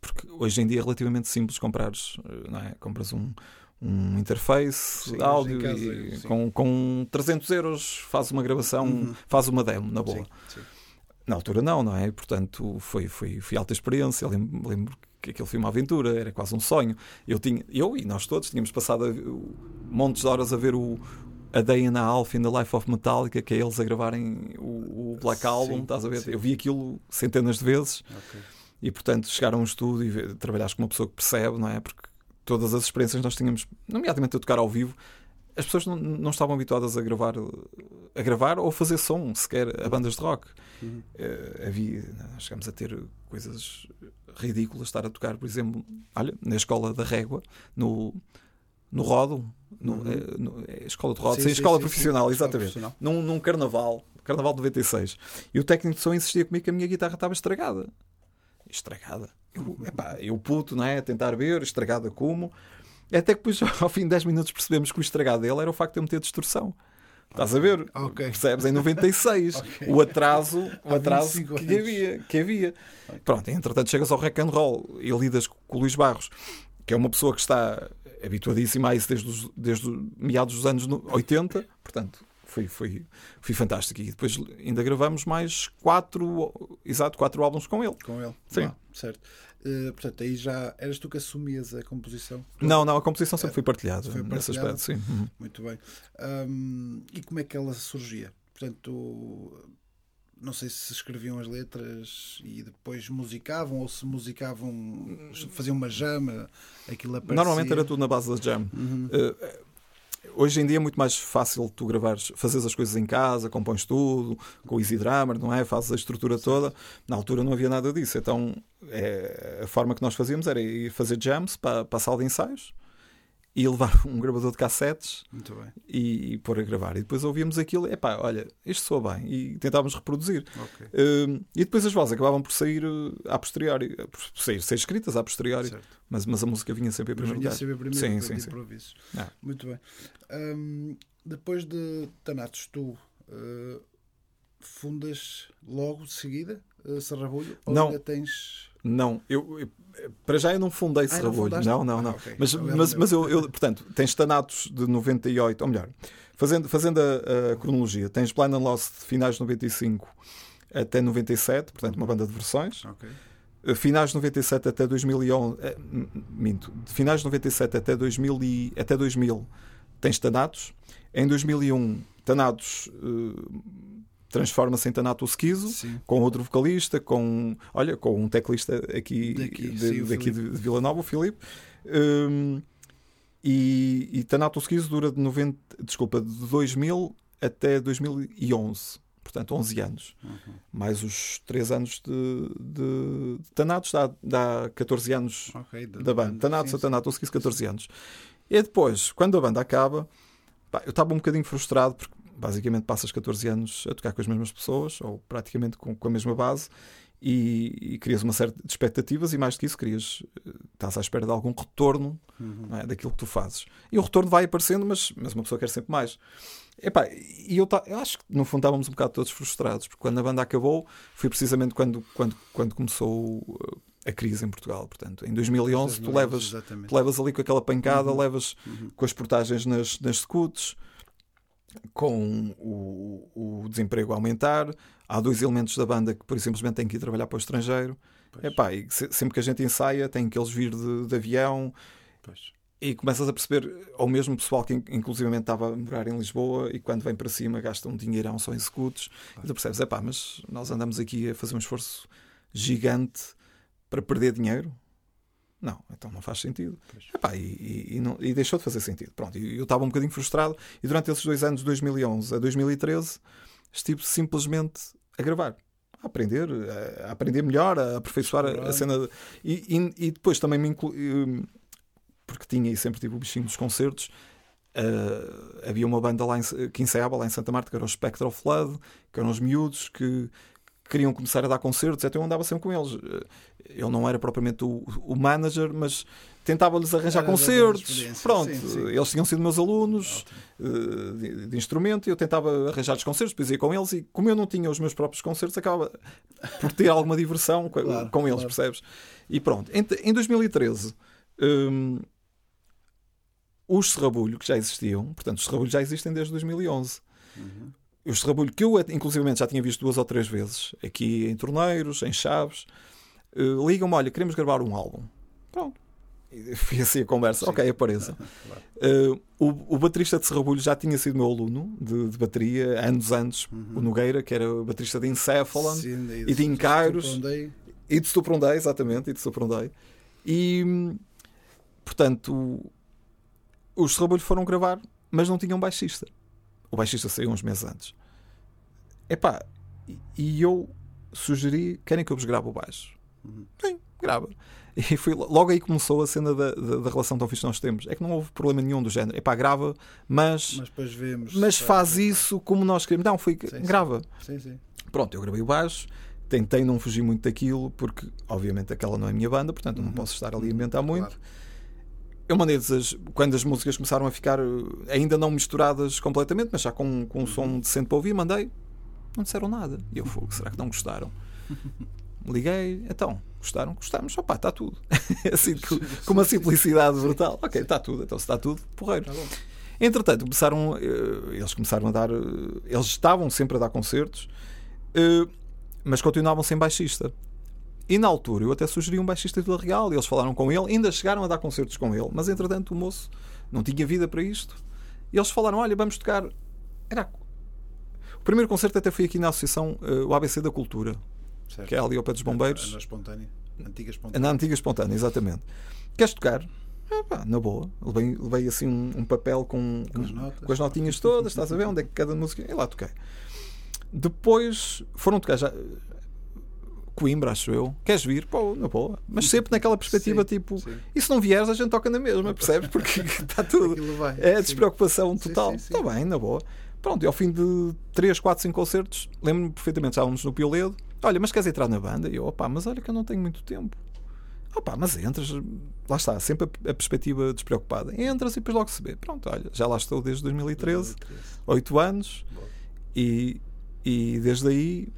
B: porque hoje em dia é relativamente simples comprares, não é? Compras um, um interface
A: Sim,
B: de áudio
A: casa,
B: e
A: sim.
B: com, com 300 euros faz uma gravação,
A: Uhum.
B: faz uma demo, na boa.
A: Sim.
B: Na altura não, não é? Portanto, foi, foi, foi alta experiência. Lembro, lembro que aquele foi uma aventura, era quase um sonho. Eu, tinha, eu e nós todos tínhamos passado a- montes de horas a ver o A Day in a Half in the Life of Metallica, que é eles a gravarem o, o Black
A: Sim,
B: Album, estás a ver?
A: sim.
B: Eu vi aquilo centenas de vezes
A: Ok.
B: e, portanto, chegar a um estúdio e trabalhares com uma pessoa que percebe, não é? Porque todas as experiências nós tínhamos, nomeadamente a tocar ao vivo, as pessoas não, não estavam habituadas a gravar, a gravar ou a fazer som, sequer a bandas de rock.
A: Uhum.
B: Eh, havia, chegámos a ter coisas ridículas, estar a tocar, por exemplo, olha, na escola da Régua, no, no Rodo,
A: Uhum.
B: é escola de Rodo,
A: Sim,
B: escola
A: sim,
B: profissional,
A: sim,
B: exatamente.
A: profissional.
B: Num, num carnaval, carnaval de 96. E o técnico de som insistia comigo que a minha guitarra estava estragada. Estragada. Eu, epá, eu puto, não é? A tentar ver, estragada como. Até que depois, ao fim de 10 minutos, percebemos que o estragado dele era o facto de eu meter distorção. Estás a ver?
A: Ok.
B: Percebes? Em 96.
A: Ok.
B: O atraso, o atraso
A: 25
B: que havia. Que havia. Pronto, entretanto chegas ao rock and roll e lidas com o Luís Barros, que é uma pessoa que está habituadíssima a isso desde, os, desde os meados dos anos no- 80. Portanto, foi, foi, foi fantástico. E depois ainda gravamos mais quatro, exato, quatro álbuns com ele.
A: Com ele.
B: Sim.
A: Ah, certo. Eh, portanto, aí já eras tu que assumias a composição.
B: Não, não, a composição sempre foi partilhada
A: Foi
B: nesse
A: partilhada.
B: aspecto, sim.
A: Muito bem. Ahm, e como é que ela surgia? Portanto, não sei se escreviam as letras e depois musicavam ou se musicavam, faziam uma jama, aquilo aparecia.
B: Normalmente era tudo na base da jam.
A: Uhum.
B: Eh, hoje em dia é muito mais fácil tu gravares, fazeres as coisas em casa, compões tudo, com o Easy Drummer, não é? Fazes a estrutura toda. Na altura não havia nada disso. Então é, a forma que nós fazíamos era ir fazer jams para, para a sala de ensaios e levar um gravador de cassetes e, e pôr a gravar. E depois ouvíamos aquilo, epá, olha, isto soa bem. E tentávamos reproduzir.
A: Ok.
B: Um, e depois as vozes acabavam por sair uh, a posteriori, por sair, ser escritas a posteriori, mas, mas a música vinha sempre em
A: Mas
B: primeiro
A: vinha
B: lugar.
A: sempre primeiro
B: Sim, sim, sim.
A: improvisos.
B: Ah.
A: Muito bem. Ahm, depois de Tanatos, tu eh, fundas logo de seguida uh, Serrabulho? Ou
B: Não.
A: ainda tens.
B: Não, eu, eu- para já eu não fundei
A: Ah, não
B: Serrabulho.
A: fundaste?
B: Não, não,
A: Ah,
B: não.
A: ok.
B: Mas, mas,
A: eu-
B: mas eu, eu, portanto, tens Tanatos de 98, ou melhor, fazendo, fazendo a, a cronologia, tens Blind and Lost de finais de 95 até 97, portanto, uma banda de versões.
A: Ok.
B: Uh, Finais de 97 até 2011, eh, minto, de finais de 97 até 2000, e, até 2000 tens Tanatos. Em 2001, Tanatos eh, transforma-se em Tanato Esquizo
A: Sim.
B: com outro vocalista, com olha, com um teclista aqui,
A: Daqui,
B: de,
A: sim,
B: daqui de, de Vila Nova, o Filipe. Um, e, e Tanato Esquizo dura de 90, desculpa, de 2000 até 2011, portanto 11 anos.
A: Uhum.
B: Mais os 3 anos de, de, de Tanatos, dá, dá 14 anos
A: Ok.
B: da banda. Tanatos a Tanato Esquizo, 14 anos. E depois, quando a banda acaba, pá, eu estava um bocadinho frustrado porque basicamente passas 14 anos a tocar com as mesmas pessoas, ou praticamente com, com a mesma base, e, e crias uma série de expectativas, e mais do que isso, crias, eh, estás à espera de algum retorno.
A: Uhum.
B: é, daquilo que tu fazes. E o retorno vai aparecendo, mas, mas uma pessoa quer sempre mais. Epá, e eu, ta- eu acho que no fundo estávamos um bocado todos frustrados, porque quando a banda acabou, foi precisamente quando, quando, quando começou uh, a crise em Portugal. Portanto, em 2011, tu levas, tu levas ali com aquela pancada,
A: Uhum.
B: levas
A: Uhum.
B: com as portagens nas, nas scouts, com o, o desemprego a aumentar. Há dois elementos da banda que, por simplesmente, têm que ir trabalhar para o estrangeiro.
A: Pois,
B: Epá, e se- sempre que a gente ensaia, tem que eles vir de, de avião
A: pois.
B: e começas a perceber, ou mesmo pessoal que in- inclusivamente estava a morar em Lisboa e quando vem para cima gasta um dinheirão só em scouts, e tu percebes, epá, mas nós andamos aqui a fazer um esforço gigante para perder dinheiro? Não, então não faz sentido. Epá, e, e- e não- e deixou de fazer sentido. Pronto, eu estava um bocadinho frustrado e durante esses dois anos, de 2011 a 2013, estive simplesmente a gravar. A aprender, a, aprender melhor, a aperfeiçoar a, cena. de- e, depois também me inclu, hum, porque tinha e sempre tive o bichinho dos concertos. Uh, havia uma banda lá em, que ensaiava lá em Santa Marta, que era o Spectral Flood, que eram os miúdos que queriam começar a dar concertos, então eu andava sempre com eles. Eu não era propriamente o, o manager, mas tentava-lhes arranjar era concertos. Pronto, sim, sim. eles tinham sido meus alunos uh, de, de, instrumento e eu tentava arranjar-lhes concertos, depois ia com eles e como eu não tinha os meus próprios concertos, acabava por ter alguma diversão com, claro, com eles, claro. percebes? E pronto, em, em 2013. Um, os Serrabulho, que já existiam, portanto, os Serrabulho já existem desde 2011. Uhum o Serrabulho, que eu inclusive já tinha visto duas ou três vezes, aqui em torneiros, em chaves, uh, ligam-me: olha, queremos gravar um álbum. Pronto. E fui assim a conversa, Sim. ok, apareça. Uh, o, o baterista de Serrabulho já tinha sido meu aluno de, de bateria, anos antes, uhum. o Nogueira, que era baterista de Encephalon e de Incairos. E de Stuprondei, exatamente, e de Stuprondei. E, portanto, os Serrabulho foram gravar, mas não tinham baixista. O baixista saiu uns meses antes. Epá, e eu sugeri: querem que eu vos grave o baixo? Uhum. Sim, grava. E foi, logo aí começou a cena da, da, da, relação tão fixe que nós temos. É que não houve problema nenhum do género. Epá, grava, mas.
A: Mas depois vemos.
B: Mas faz isso como nós queremos. Não, foi. Sim, grava.
A: Sim, sim.
B: Pronto, eu gravei o baixo. Tentei não fugir muito daquilo, porque obviamente aquela não é a minha banda, portanto uhum. não posso estar ali a inventar muito. Claro eu mandei as, quando as músicas começaram a ficar eh, ainda não misturadas completamente, mas já com, com um som uhum. decente para ouvir, mandei, não disseram nada. E eu fogo, será que não gostaram? Liguei, então, gostaram? Gostamos, opá, está tudo. assim, com, com, uma simplicidade brutal. Ok, está tudo, então se está tudo, porreiro. Tá Entretanto, começaram, eh, eles começaram a dar, eh, eles estavam sempre a dar concertos, mas continuavam sem baixista. E na altura eu até sugeri um baixista de Vila Real e eles falaram com ele, ainda chegaram a dar concertos com ele, mas entretanto o moço não tinha vida para isto. E eles falaram: Olha, vamos tocar. Era. O primeiro concerto até foi aqui na Associação uh, o ABC da Cultura, certo. que é ali ao pé dos Bombeiros.
A: Na espontânea. Antiga espontânea.
B: Na antiga espontânea, exatamente. Queres tocar? Ah, pá, na boa. Levei, levei assim um, um papel com, com, as notas, com, as notinhas todas, estás a ver onde é que cada música. E lá toquei. Depois foram tocar já Coimbra, acho eu. Queres vir? Pô, na boa. Mas sempre naquela perspectiva, sim, tipo, sim. e se não vieres, a gente toca na mesma, percebes? Porque está tudo. É a despreocupação total. Está bem, na boa. Pronto, e ao fim de 3, 4, 5 concertos, lembro-me perfeitamente, estávamos no Pioledo. Olha, mas queres entrar na banda? E eu, opá, mas olha que eu não tenho muito tempo. Opá, mas entras, lá está, sempre a, a perspectiva despreocupada. Entras e depois logo se vê. Pronto, olha, já lá estou desde 2013, 8 anos, e, e desde aí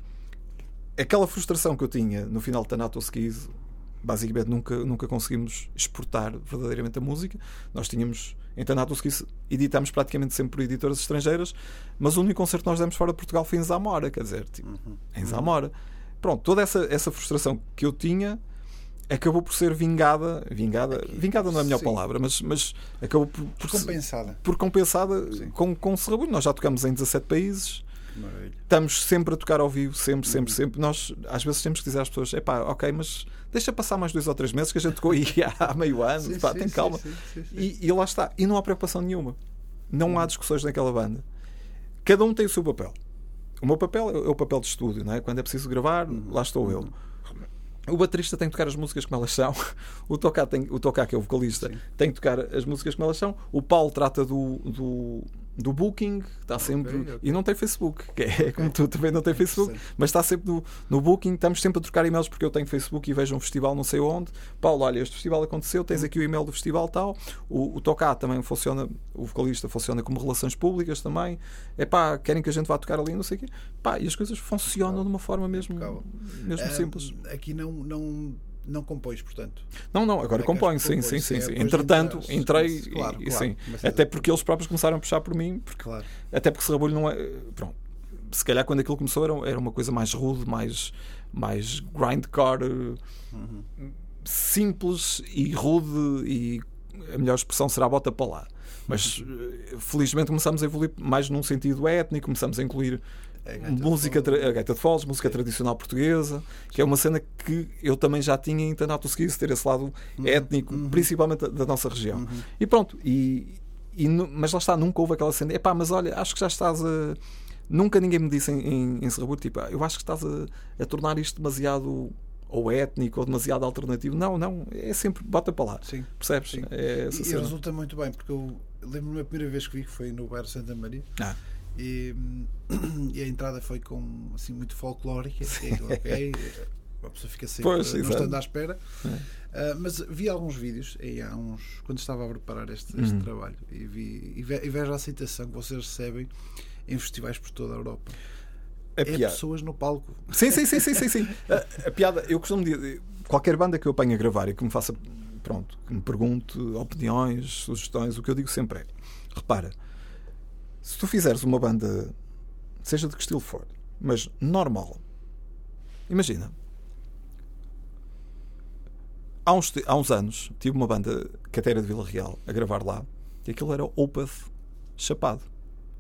B: aquela frustração que eu tinha no final de Thanatos Kiss, basicamente nunca, nunca conseguimos exportar verdadeiramente a música. Nós tínhamos, em Thanatos Kiss, editámos praticamente sempre por editoras estrangeiras, mas o único concerto que nós demos fora de Portugal foi em Zamora, quer dizer, tipo, uhum. em Zamora. Pronto, toda essa, essa frustração que eu tinha acabou por ser vingada, vingada, Aqui, vingada não é a melhor sim. palavra, mas, mas acabou por, por,
A: compensada,
B: por compensada com, com o Serrabulho. Nós já tocamos em 17 países, Maravilha. Estamos sempre a tocar ao vivo, sempre, sempre, uhum. sempre. Nós às vezes temos que dizer às pessoas: é pá, ok, mas deixa passar mais dois ou três meses que a gente tocou aí há meio ano, sim, pá, sim, tem calma. Sim, e, e, lá está. E não há preocupação nenhuma. Não há uhum. discussões naquela banda. Cada um tem o seu papel. O meu papel é o papel de estúdio, não é? Quando é preciso gravar, uhum. lá estou eu. O baterista tem que tocar as músicas como elas são. O Tocar, tem, o Tocar que é o vocalista, tem que tocar as músicas como elas são. O Paulo trata do, do do Booking, está sempre. Okay, okay. E não tem Facebook, que é okay. como tu também não tem Facebook, mas está sempre no, no Booking. Estamos sempre a trocar e-mails porque eu tenho Facebook e vejo um festival não sei onde. Paulo, olha, este festival aconteceu, tens aqui o e-mail do festival tal. O, o Tocar também funciona, o vocalista funciona como relações públicas também. É pá, querem que a gente vá tocar ali, não sei o quê. Pá, e as coisas funcionam de uma forma mesmo, mesmo simples.
A: Aqui não. não não compões, portanto.
B: Não, não, agora é compõe, sim, sim, sim, sim. Entretanto, entrei claro, e, claro, sim. Até porque eles próprios começaram a puxar por mim, porque, até porque Serrabulho não é. Pronto, se calhar quando aquilo começou era, era uma coisa mais rude, mais, mais grindcore, uhum. simples e rude, e a melhor expressão será bota para lá. Mas uhum. felizmente começamos a evoluir mais num sentido étnico, começamos a incluir é música, a gaita de foles, música tradicional portuguesa, que é uma cena que eu também já tinha em Tanato Skis, ter esse lado uhum, étnico, uhum. principalmente da, da, nossa região. Uhum. E pronto, e, e, mas lá está, nunca houve aquela cena, epá, mas olha, acho que já estás a. Nunca ninguém me disse em, em, em Serrabur, tipo, ah, eu acho que estás a, a tornar isto demasiado ou étnico ou demasiado alternativo. Não, não, é sempre bota para lá.
A: Sim.
B: Percebes?
A: Sim.
B: É
A: E, e resulta muito bem, porque eu lembro-me a primeira vez que vi que foi no bairro Santa Maria
B: Ah,
A: e, e a entrada foi com assim muito folclórica. E eu, ok, a pessoa fica sempre
B: Pois,
A: não
B: exato.
A: estando à espera.
B: É.
A: Ah, mas vi alguns vídeos e há uns quando estava a preparar este, este
B: Uhum.
A: trabalho e, vi, e, ve- e vejo a aceitação que vocês recebem em festivais por toda a Europa.
B: a
A: É
B: piada.
A: pessoas no palco.
B: Sim, sim, sim, sim, sim, sim. A, a piada, eu costumo dizer, qualquer banda que eu apanhe a gravar e que me faça, pronto, que me pergunte opiniões, sugestões, o que eu digo sempre é: repara, se tu fizeres uma banda, seja de que estilo for, mas normal, imagina. Há uns, há uns anos tive uma banda que até era de Vila Real a gravar lá e aquilo era Opeth chapado.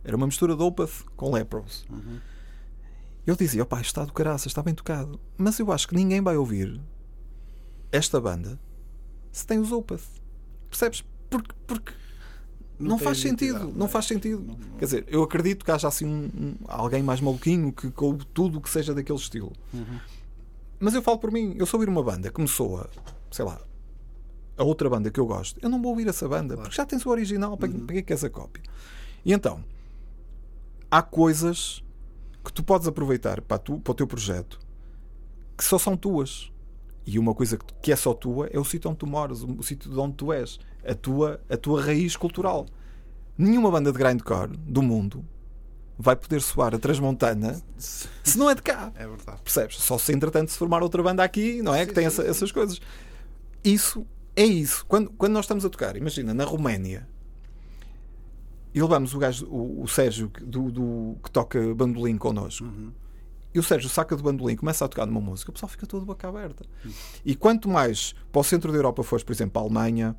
B: Era uma mistura de Opeth com Lepros. Eu dizia, opá, está do caraças, está bem tocado. Mas eu acho que ninguém vai ouvir esta banda se tem os Opeth. Percebes? Porque, porque não,
A: tem
B: faz sentido. Não
A: é?
B: faz sentido.
A: Não- não-
B: Quer dizer, eu acredito que haja assim um, um- alguém mais maluquinho que coube tudo o que seja daquele estilo.
A: Uhum.
B: Mas eu falo por mim, eu sou ouvir uma banda que me soa, sei lá, a outra banda que eu gosto, eu não vou ouvir essa banda, porque já tens o original, para, para que é que queres a cópia? E então, há coisas que tu podes aproveitar para, tu, para o teu projeto que só são tuas. E uma coisa que, é só tua é o sítio onde tu moras, o sítio de onde tu és, a tua, a tua raiz cultural. Nenhuma banda de grindcore do mundo vai poder soar a Transmontana se não é de cá.
A: É verdade.
B: Percebes? Só se entretanto se formar outra banda aqui, não é?
A: Sim,
B: que tem essa- essas coisas. Isso é isso. Quando, quando nós estamos a tocar, imagina, na Roménia, e levamos o gajo, o, o Sérgio, que- do, do- que toca bandolim connosco,
A: Uhum.
B: e o Sérgio saca do bandolim, começa a tocar numa música, o pessoal fica todo boca aberta. E quanto mais para o centro da Europa fores, por exemplo, a Alemanha,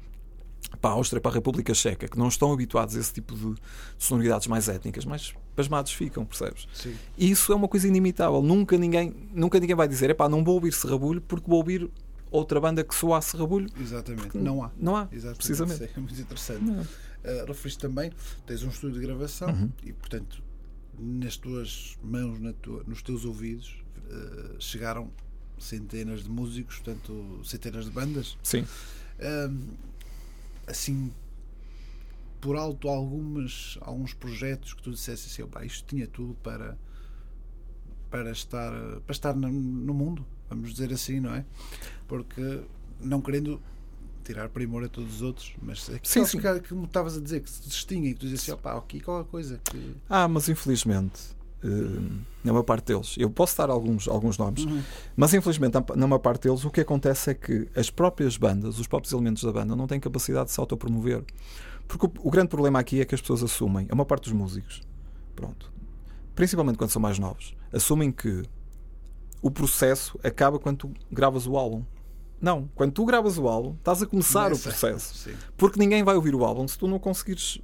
B: para a Áustria, para a República Checa, que não estão habituados a esse tipo de sonoridades mais étnicas, mais pasmados ficam, percebes?
A: Sim.
B: E isso é uma coisa inimitável. Nunca ninguém, nunca ninguém vai dizer, epá, não vou ouvir Serrabulho porque vou ouvir outra banda que soa a Serrabulho.
A: Exatamente. Não há.
B: Não há,
A: Exatamente.
B: precisamente.
A: Isso é muito interessante. Uh, referiste também, tens um estúdio de gravação
B: Uhum.
A: e, portanto, nas tuas mãos, na tua- nos teus ouvidos, uh, chegaram centenas de músicos, portanto, centenas de bandas.
B: Sim.
A: Um, assim, por alto, algumas, alguns projetos que tu dissesse assim, "Opa, isto tinha tudo para, para estar, para estar no, no mundo, vamos dizer assim, não é? Porque, não querendo tirar primor a todos os outros, mas aqueles
B: Sim, sim.
A: que, me estavas a dizer, que se distinguem, que tu dizes assim, opa, aqui qualquer coisa que...
B: Ah, mas infelizmente, na maior parte deles, eu posso dar alguns, alguns nomes,
A: Uhum.
B: mas infelizmente, na- maior parte deles, o que acontece é que as próprias bandas, os próprios elementos da banda, não têm capacidade de se autopromover. Porque o, o grande problema aqui é que as pessoas assumem, a maior parte dos músicos, pronto, principalmente quando são mais novos, assumem que o processo acaba quando tu gravas o álbum. Não, quando tu gravas o álbum, estás a começar o
A: Começa.
B: processo.
A: Sim.
B: Porque ninguém vai ouvir o álbum se tu não conseguires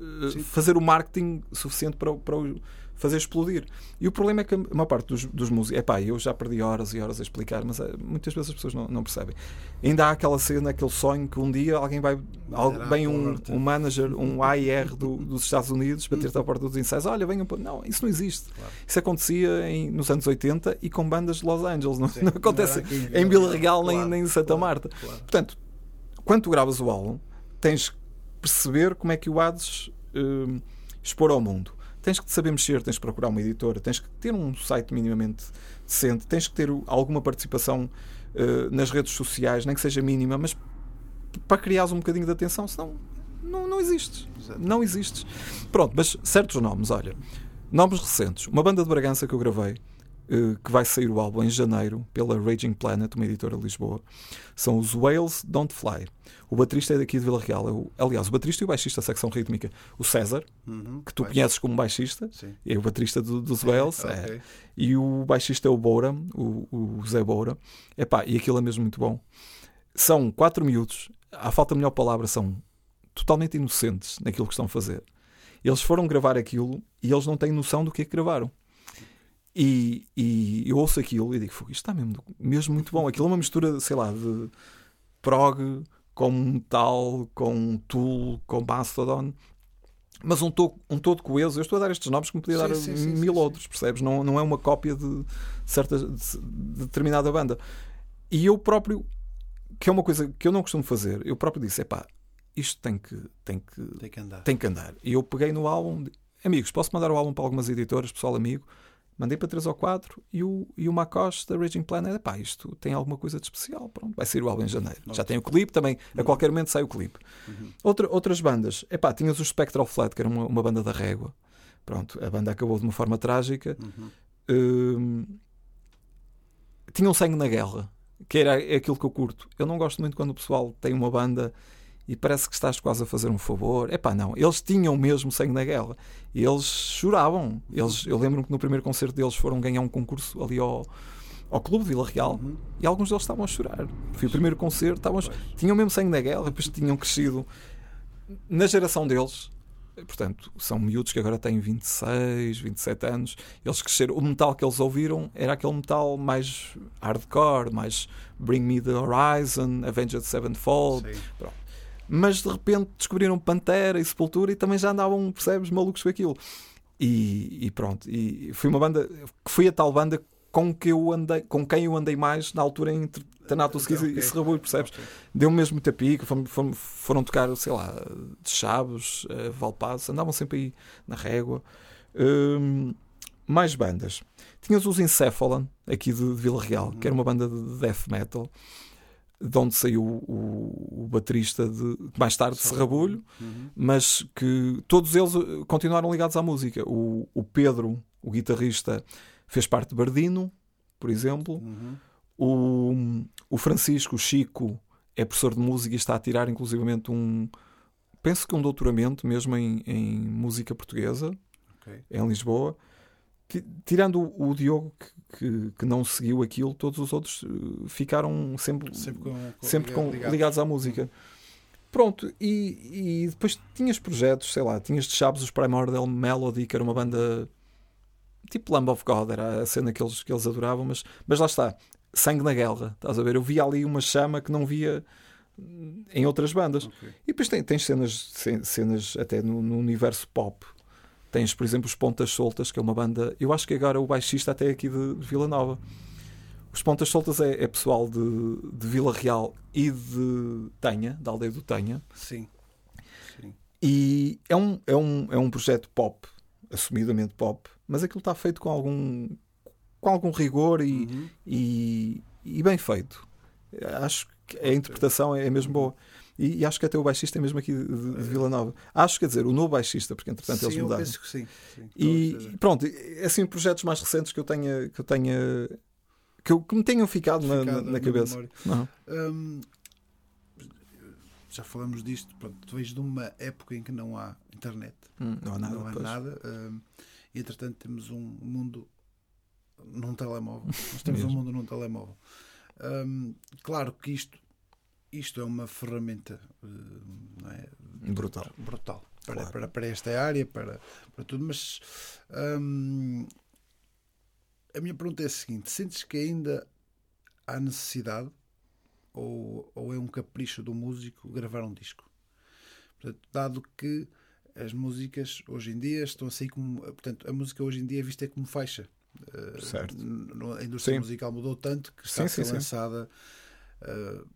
B: eh,
A: Sim.
B: fazer o marketing suficiente para, o- para o fazer explodir. E o problema é que a maior parte dos, dos músicos. Epá, eu já perdi horas e horas a explicar, mas eh, muitas vezes as pessoas não, não percebem. Ainda há aquela cena, aquele sonho que um dia alguém vai. algo- vem um, um manager, um AIR do- dos Estados Unidos, bater-te à porta dos ensaios. Olha, venham. para-" Não, isso não existe.
A: Claro.
B: Isso acontecia em- nos anos 80 e com bandas de Los Angeles. Não,
A: Sim,
B: não acontece
A: era aqui
B: em Vila Real nem,
A: Claro,
B: nem em Santa
A: claro,
B: Marta. Portanto, quando tu gravas o álbum, tens que perceber como é que o hades hum, expor ao mundo. Tens que saber mexer, tens que procurar uma editora, tens que ter um site minimamente decente, tens que ter alguma participação eh, nas redes sociais, nem que seja mínima, mas para criares um bocadinho de atenção, senão não, não existes.
A: Exato.
B: Não existes. Pronto, mas certos nomes, olha, nomes recentes. Uma banda de Bragança que eu gravei, que vai sair o álbum em janeiro pela Raging Planet, uma editora de Lisboa, são os Whales Don't Fly. O baterista é daqui de Vila Real. É o- aliás, o baterista e o baixista da secção rítmica, o César,
A: Uhum.
B: que tu
A: Pois.
B: conheces como baixista,
A: Sim.
B: é o baterista do- dos Whales, é.
A: Ok.
B: e o baixista é o Boura, o, o Zé Boura. Epá, e aquilo é mesmo muito bom. São quatro miúdos, à falta de melhor palavra, são totalmente inocentes naquilo que estão a fazer. Eles foram gravar aquilo e eles não têm noção do que é que gravaram. E, e eu ouço aquilo e digo, "Fogo, isto está mesmo, mesmo muito bom. Aquilo é uma mistura, sei lá, de prog com metal, com tool, com mastodon. mas um, to, um todo coeso. Eu estou a dar estes nomes como podia
A: Sim,
B: dar
A: sim, sim,
B: mil outros, percebes? Não, não é uma cópia de, certa, de, de determinada banda. E eu próprio, que é uma coisa que eu não costumo fazer, eu próprio disse: epá, isto tem que, tem que,
A: Tem que andar.
B: tem que andar. E eu peguei no álbum, amigos, posso mandar o álbum para algumas editoras, pessoal amigo. Mandei para 3 ou 4 e o, e o Macosh da Raging Planet, pá, isto tem alguma coisa de especial. Pronto, vai sair o álbum em janeiro. Já tem o clipe também, a qualquer momento sai o clipe. Outra, outras bandas, epá, tinhas o Spectral Flat, que era uma, uma banda da régua. Pronto, a banda acabou de uma forma trágica. Hum, tinha um sangue na guerra, que era aquilo que eu curto. Eu não gosto muito quando o pessoal tem uma banda e parece que estás quase a fazer um favor. Epá, não, eles tinham mesmo sangue na guerra. E eles choravam. Eles, eu lembro-me que no primeiro concerto deles foram ganhar um concurso ali ao, ao Clube de Vila Real e alguns deles estavam a chorar. Foi o primeiro concerto, estavam, a- tinham mesmo sangue na guerra, depois tinham crescido na geração deles. Portanto, são miúdos que agora têm 26, 27 anos. Eles cresceram. O metal que eles ouviram era aquele metal mais hardcore, mais Bring Me the Horizon, Avenged Sevenfold.
A: Sim.
B: Mas de repente descobriram Pantera e Sepultura e também já andavam, percebes, malucos com aquilo. E, e pronto. E foi uma banda que foi a tal banda com, que eu andei, com quem eu andei mais na altura entre Thanatos
A: Ok.
B: e Serrabulho, percebes? Deu-me mesmo muita pica, foram, foram, foram tocar, sei lá, de Chaves, uh, Valpaz, andavam sempre aí na régua. Hum, mais bandas. Tinhas os Encephalon, aqui de, de Vila Real, que era uma banda de death metal, de onde saiu o, o baterista de mais tarde de Serrabulho,
A: Uhum.
B: mas que todos eles uh, continuaram ligados à música. O, o Pedro, o guitarrista, fez parte de Bardino, por exemplo.
A: Uhum.
B: O, o Francisco, o Chico, é professor de música e está a tirar inclusivamente um. Penso que um doutoramento mesmo em, em música portuguesa,
A: Ok.
B: em Lisboa. Ti- Tirando o, o Diogo, que, que, que não seguiu aquilo, todos os outros eh, ficaram sempre,
A: Sempre com, com,
B: sempre com-
A: ligados.
B: ligados à música. Pronto, e, e depois tinhas projetos, sei lá, tinhas de Chaves os Primordial Melody, que era uma banda tipo Lamb of God, era a cena que eles, que eles adoravam, mas, mas lá está, sangue na guerra, estás a ver? Eu via ali uma chama que não via em outras bandas.
A: Ok.
B: E depois tem- tens cenas, ce- cenas até no, no universo pop. Tens, por exemplo, os Pontas Soltas, que é uma banda. Eu acho que agora o baixista até é aqui de, de Vila Nova. Os Pontas Soltas é, é pessoal de, de Vila Real e de Tenha, da aldeia do Tenha.
A: Sim. Sim.
B: E é um, é um, é um projeto pop, assumidamente pop, mas aquilo está feito com algum, com algum rigor e,
A: Uhum.
B: e, e bem feito. Acho que a interpretação é mesmo boa. E, e acho que até o baixista é mesmo aqui de, de Vila Nova. Acho, quer dizer, o novo baixista, porque entretanto
A: sim,
B: eles
A: eu
B: mudaram.
A: penso que sim. sim.
B: E pronto, é assim, projetos mais recentes que eu tenha que, eu tenha, que, eu- que me tenham ficado, na- na,
A: ficado
B: na
A: na
B: cabeça.
A: Hum, já falamos disto. Pronto, tu vens de uma época em que não há internet.
B: Hum, não há nada.
A: não há nada. hum, e entretanto temos um mundo num telemóvel. Nós temos um mundo num telemóvel. Hum, claro que isto, isto é uma ferramenta não é?
B: Brutal.
A: brutal para,
B: Claro.
A: para, para esta área, para, para tudo, mas hum, a minha pergunta é a seguinte: sentes que ainda há necessidade ou, ou é um capricho do músico gravar um disco? Portanto, dado que as músicas hoje em dia estão assim como. Portanto, a música hoje em dia é vista como faixa. Uh,
B: Certo.
A: A indústria
B: Sim.
A: musical mudou tanto que está
B: Sim,
A: a ser
B: sim.
A: lançada uh,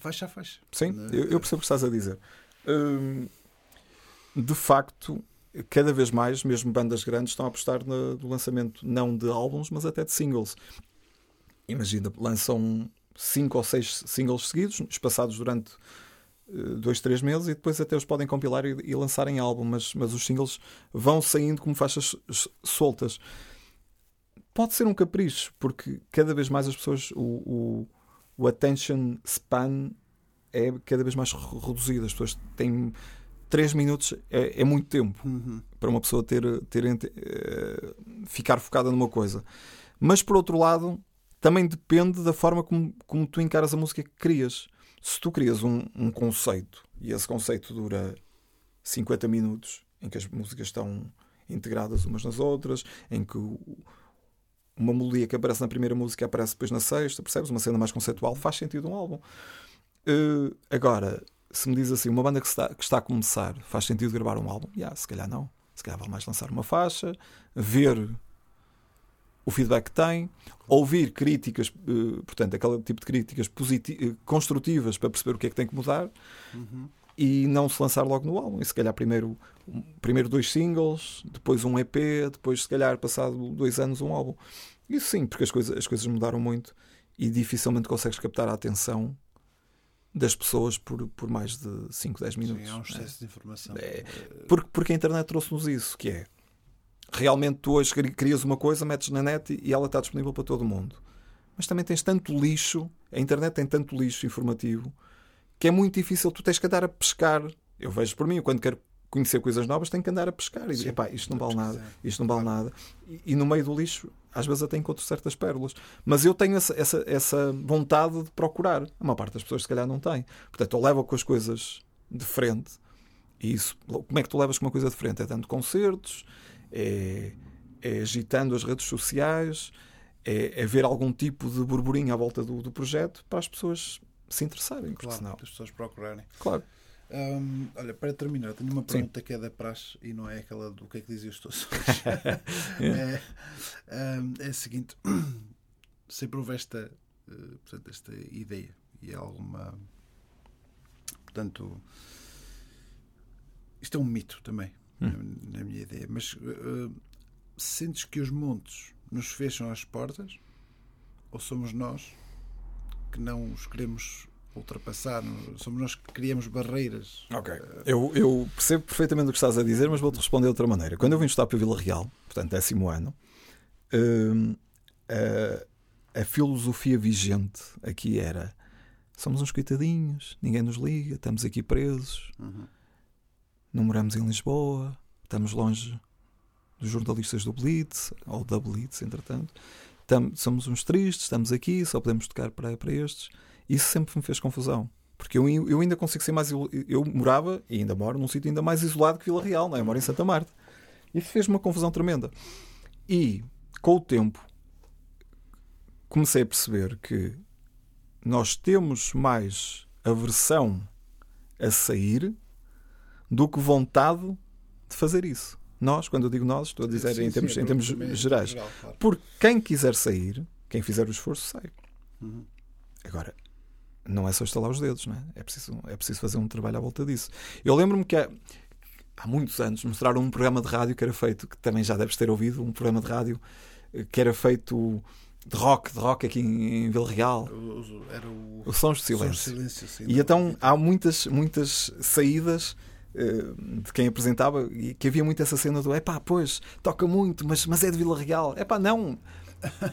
A: faixa a faixa.
B: Sim,
A: Né?
B: eu, eu percebo o que estás a dizer. Hum, de facto, cada vez mais, mesmo bandas grandes, estão a apostar no, no lançamento não de álbuns, mas até de singles. Imagina, lançam cinco ou seis singles seguidos, espaçados durante eh, dois, três meses, e depois até os podem compilar e, e lançar em álbum, mas, mas os singles vão saindo como faixas soltas. Pode ser um capricho, porque cada vez mais as pessoas, o, o, o attention span é cada vez mais re- reduzido. As pessoas têm 3 minutos, é, é muito tempo
A: Uhum.
B: para uma pessoa ter, ter eh, ficar focada numa coisa. Mas por outro lado, também depende da forma como, como tu encaras a música que crias. Se tu crias um, um conceito e esse conceito dura 50 minutos, em que as músicas estão integradas umas nas outras, em que o- uma melodia que aparece na primeira música aparece depois na sexta, percebes? Uma cena mais conceitual, faz sentido um álbum. Eh, agora, se me diz assim, uma banda que está, que está a começar, faz sentido gravar um álbum? Yeah, se calhar não. Se calhar vale mais lançar uma faixa, ver o feedback que tem, ouvir críticas, eh, portanto, aquele tipo de críticas eh, construtivas para perceber o que é que tem que mudar
A: Uhum.
B: E não se lançar logo no álbum. E se calhar primeiro, primeiro dois singles, depois um EP, depois se calhar passado dois anos um álbum. Isso sim, porque as coisas, as coisas mudaram muito e dificilmente consegues captar a atenção das pessoas por, por mais de 5, 10 minutos.
A: Sim, há um
B: É.
A: excesso de informação.
B: É. Porque, porque a internet trouxe-nos isso, que é realmente tu hoje cri- crias uma coisa, metes na net e ela está disponível para todo mundo. Mas também tens tanto lixo, a internet tem tanto lixo informativo, que é muito difícil, tu tens que andar a pescar. Eu vejo por mim, eu quando quero conhecer coisas novas, tenho que andar a pescar e
A: Sim,
B: epá, isto não vale nada, isto não vale nada. E, e no meio do lixo, às vezes até encontro certas pérolas. Mas eu tenho essa, essa, essa vontade de procurar. A maior parte das pessoas, se calhar, não tem. Portanto, eu levo com as coisas de frente. E isso, como é que tu levas com uma coisa de frente? É dando concertos, é, é agitando as redes sociais, é, é ver algum tipo de burburinho à volta do, do projeto para as pessoas se interessarem. Porque
A: Claro,
B: senão,
A: as pessoas procurarem.
B: claro.
A: Hum, olha, para terminar, tenho uma pergunta que é da praxe e não é aquela do que é que dizem os teus é, é a seguinte: sempre houve esta, eh, portanto, esta ideia e é alguma. Portanto, isto é um mito também,
B: Hum.
A: na, na minha ideia, mas eh, sentes que os montes nos fecham as portas ou somos nós que não os queremos ultrapassar? Somos nós que criamos barreiras?
B: Ok. Eu, eu percebo perfeitamente o que estás a dizer, mas vou-te responder de outra maneira. Quando eu vim estudar para Vila Real, portanto, décimo ano, hum, a, a filosofia vigente aqui era: somos uns coitadinhos, ninguém nos liga, estamos aqui presos,
A: Uhum.
B: não moramos em Lisboa, estamos longe dos jornalistas do Blitz, ou da Blitz, entretanto. Tam- somos uns tristes, estamos aqui, só podemos tocar para, para estes. Isso sempre me fez confusão. Porque eu, eu ainda consigo ser mais. Eu morava, e ainda moro, num sítio ainda mais isolado que Vila Real, não é? Eu moro em Santa Marta. Isso fez-me uma confusão tremenda. E, com o tempo, comecei a perceber que nós temos mais aversão a sair do que vontade de fazer isso. Nós, quando eu digo nós, estou a dizer
A: Sim,
B: em
A: sim,
B: termos,
A: é
B: em termos gerais.
A: geral, claro.
B: Porque quem quiser sair, quem fizer o esforço, sai.
A: Uhum.
B: Agora, não é só estalar os dedos, não é? É preciso, é preciso fazer um trabalho à volta disso. Eu lembro-me que há, há muitos anos mostraram um programa de rádio que era feito, que também já deves ter ouvido, um programa de rádio eh, que era feito de rock, de rock aqui em, em Vila Real.
A: O- o- Era o.
B: Os Sons de
A: Sons de
B: Silêncio.
A: silêncio sim,
B: E então há muitas, muitas saídas de quem apresentava e que havia muito essa cena do epá, pois, toca muito, mas, mas é de Vila Real. Epá, não.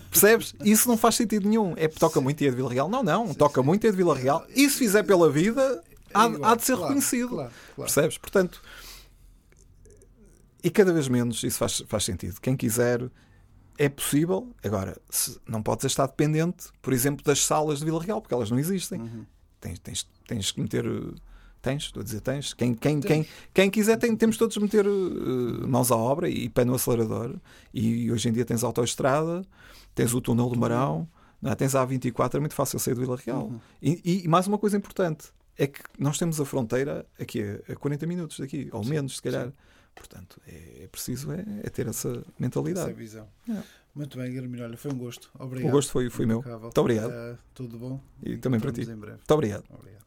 B: Percebes? Isso não faz sentido nenhum. É toca muito e é de Vila Real. Não, não. toca muito e é de Vila Real. E se fizer pela vida, há,
A: É igual,
B: há de ser
A: claro,
B: reconhecido.
A: Claro, claro.
B: Percebes? Portanto, e cada vez menos isso faz, faz sentido. Quem quiser é possível. Agora, se- não podes estar dependente, por exemplo, das salas de Vila Real, porque elas não existem.
A: Uhum.
B: Tens, tens, tens que meter. Uh, Tens, estou a dizer, tens. Quem, quem, quem, quem quiser, tem, temos todos de meter uh, mãos à obra e pé no acelerador. E hoje em dia tens a autoestrada, tens o túnel do Marão, não é? tens a A24, é muito fácil sair do Vila Real.
A: Uhum.
B: E, e mais uma coisa importante é que nós temos a fronteira aqui a, a 40 minutos daqui, ou menos, se calhar. Portanto, é, é preciso é, é ter essa
A: Essa
B: mentalidade.
A: visão.
B: É.
A: Muito bem, Guilherme, olha, foi um gosto. Obrigado.
B: O gosto foi, foi meu. Muito obrigado.
A: Eh, tudo bom?
B: E também para ti.
A: Encontramos em breve.
B: Muito obrigado.
A: Obrigado.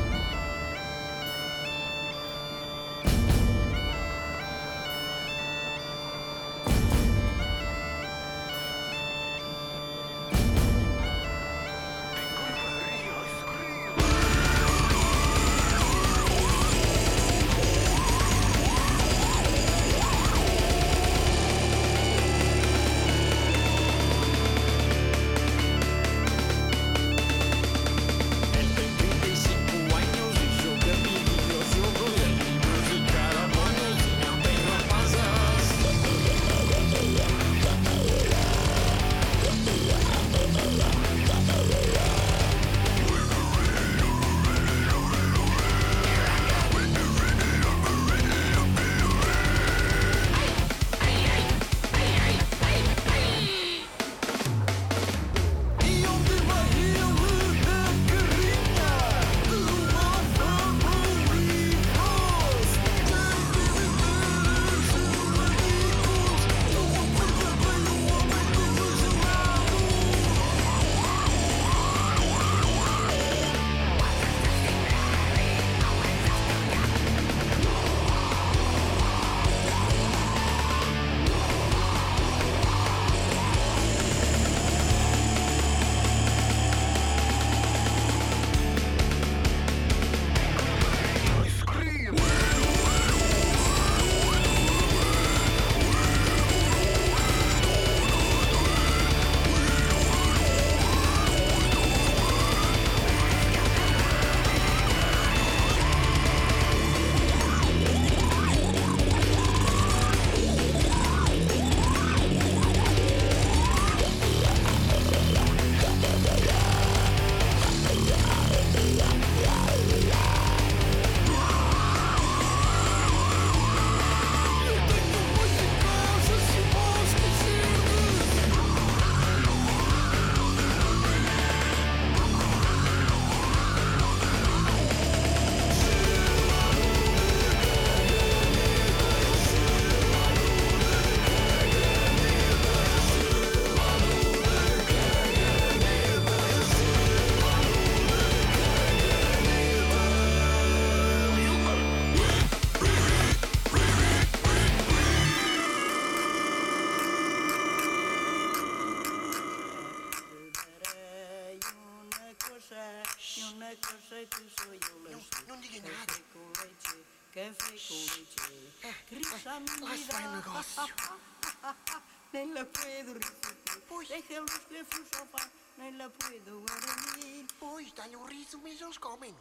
C: fun sofá, non lo puedo dormir.
D: Pois, teño riso, me os comen.